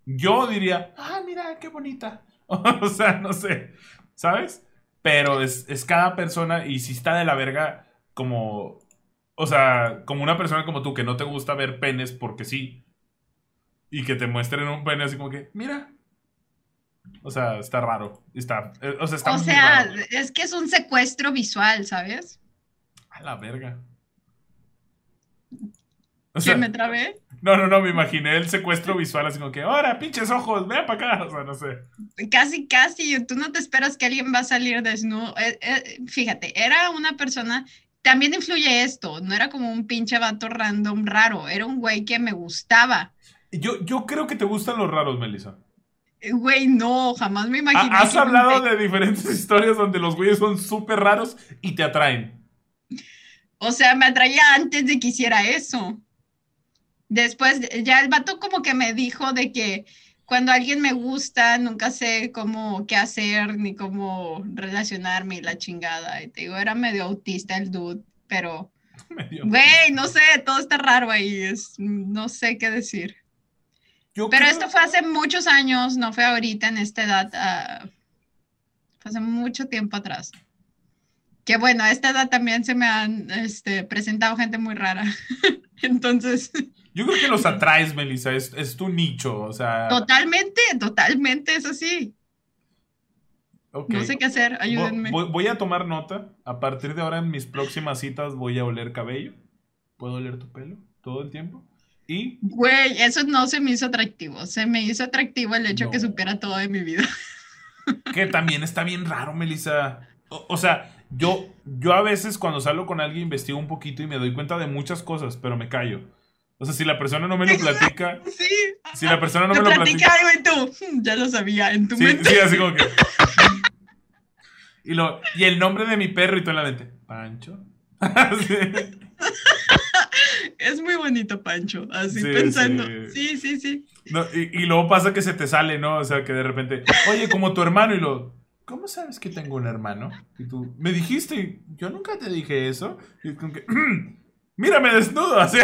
Yo diría, ah, mira, qué bonita. [laughs] o sea, no sé, ¿sabes? Pero es, cada persona y si está de la verga como... O sea, como una persona como tú que no te gusta ver penes porque sí. Y que te muestren un pene así como que, mira. O sea, está raro. Está, eh, o sea, está o sea es que es un secuestro visual, ¿sabes? A la verga. O sea, me trabé? No, no, no, me imaginé el secuestro visual así como que, ahora, pinches ojos, ven para acá, o sea, no sé. Casi, casi, tú no te esperas que alguien va a salir desnudo. Eh, eh, fíjate, era una persona, también influye esto, no era como un pinche vato random raro, era un güey que me gustaba. Yo, yo creo que te gustan los raros, Melissa. Eh, güey, no, jamás me imaginé. Has hablado de diferentes [laughs] historias donde los güeyes son súper raros y te atraen. O sea, me atraía antes de que hiciera eso. Después, ya el vato como que me dijo de que cuando alguien me gusta, nunca sé cómo qué hacer ni cómo relacionarme y la chingada. Y te digo, era medio autista el dude, pero, [laughs] güey, no sé, todo está raro ahí, es, no sé qué decir. pero esto fue hace muchos años, no fue ahorita en esta edad, uh, fue hace mucho tiempo atrás. Que bueno, a esta edad también se me han este, presentado gente muy rara. [laughs] Entonces. Yo creo que los atraes, Melissa, es, tu nicho, o sea. Totalmente, totalmente, es así. No sé qué hacer, ayúdenme. Voy, a tomar nota. A partir de ahora, en mis próximas citas, voy a oler cabello. ¿Puedo oler tu pelo todo el tiempo? Y. Güey, eso no se me hizo atractivo. Se me hizo atractivo el hecho que supera todo de mi vida. [laughs] Que también está bien raro, Melissa. o sea, yo, yo a veces cuando salgo con alguien investigo un poquito y me doy cuenta de muchas cosas, pero me callo. O sea, si la persona no me lo platica. Sí. Si la persona no me lo platica. algo y tú, hmm, ya lo sabía, en tu sí, mente. Sí, así como que. y, lo, y el nombre de mi perro y tú en la mente. Pancho. [laughs] es muy bonito, Pancho. Así pensando. Sí, sí, sí. y, y, luego pasa que se te sale, ¿no? O sea, que de repente, oye, como tu hermano, y lo. ¿cómo sabes que tengo un hermano? Y tú, me dijiste, yo nunca te dije eso. Y como que, [clears throat] mírame desnudo, [laughs] así.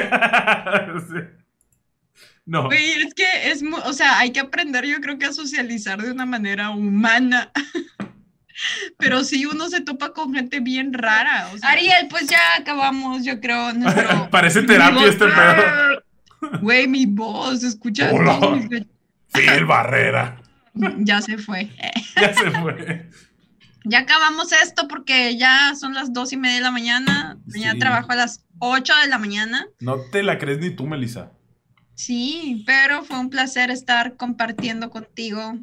No. es que es, o sea, hay que aprender, yo creo que a socializar de una manera humana. [laughs] Pero sí, uno se topa con gente bien rara. Ariel, pues ya acabamos, yo creo. [laughs] Parece terapia este pedo. Güey, mi voz, escucha. Phil Barrera. Ya se fue. ya se fue. Ya acabamos esto porque ya son las dos y media de la mañana. Mañana trabajo a las 8 de la mañana. No te la crees ni tú, Melissa. Sí, pero fue un placer estar compartiendo contigo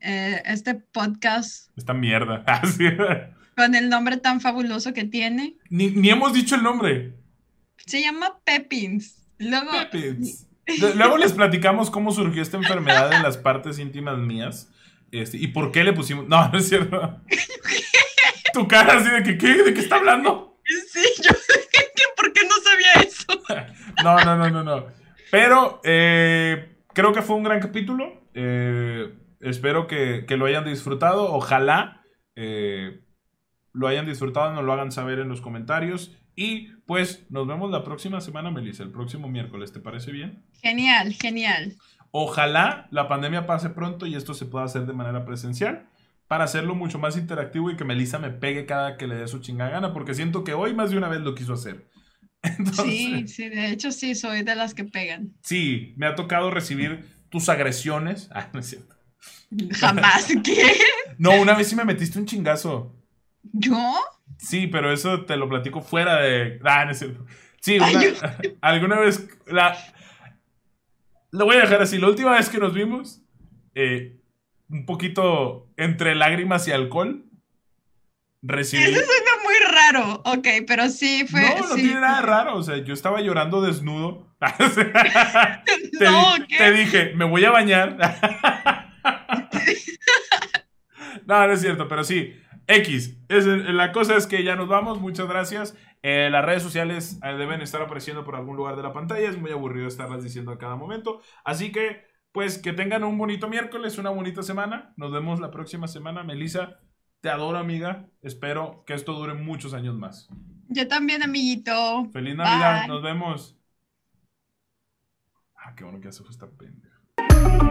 eh, este podcast. Esta mierda. [laughs] con el nombre tan fabuloso que tiene. Ni, ni hemos dicho el nombre. Se llama Pepins. Luego, Pepins. Luego les platicamos cómo surgió esta enfermedad en las partes íntimas mías. Este, y por qué le pusimos. No, no es cierto. [laughs] tu cara así de que, ¿qué? ¿De qué está hablando? Sí, [laughs] yo que ¿por qué no sabía eso? [laughs] no, no, no, no, no. Pero eh, creo que fue un gran capítulo. Eh, espero que, lo hayan disfrutado. Ojalá eh, lo hayan disfrutado, nos lo hagan saber en los comentarios. Y pues nos vemos la próxima semana, Melissa, el próximo miércoles. ¿Te parece bien? Genial, genial. Ojalá la pandemia pase pronto y esto se pueda hacer de manera presencial para hacerlo mucho más interactivo y que Melissa me pegue cada que le dé su chingada gana, porque siento que hoy más de una vez lo quiso hacer. [laughs] sí, sí, de hecho sí, soy de las que pegan. Sí, me ha tocado recibir tus agresiones. Ah, no es cierto. Jamás, [laughs] ¿qué? No, una vez sí me metiste un chingazo. ¿Yo? Sí, pero eso te lo platico fuera de. Ah, no es cierto. Sí, [laughs] alguna vez. La, lo voy a dejar así. La última vez que nos vimos, eh, un poquito entre lágrimas y alcohol, recibí. Eso suena muy raro. Ok, pero sí fue. No, no tiene nada raro. O sea, yo estaba llorando desnudo. [laughs] te, no, te dije, me voy a bañar. [laughs] no, no es cierto, pero sí. X. Es, la cosa es que ya nos vamos. Muchas gracias. Eh, las redes sociales eh, deben estar apareciendo por algún lugar de la pantalla. Es muy aburrido estarlas diciendo a cada momento. Así que, pues, que tengan un bonito miércoles, una bonita semana. Nos vemos la próxima semana. Melissa, te adoro, amiga. Espero que esto dure muchos años más. Yo también, amiguito. Feliz Navidad. Nos vemos. Ah, qué bueno que hace esta pendeja.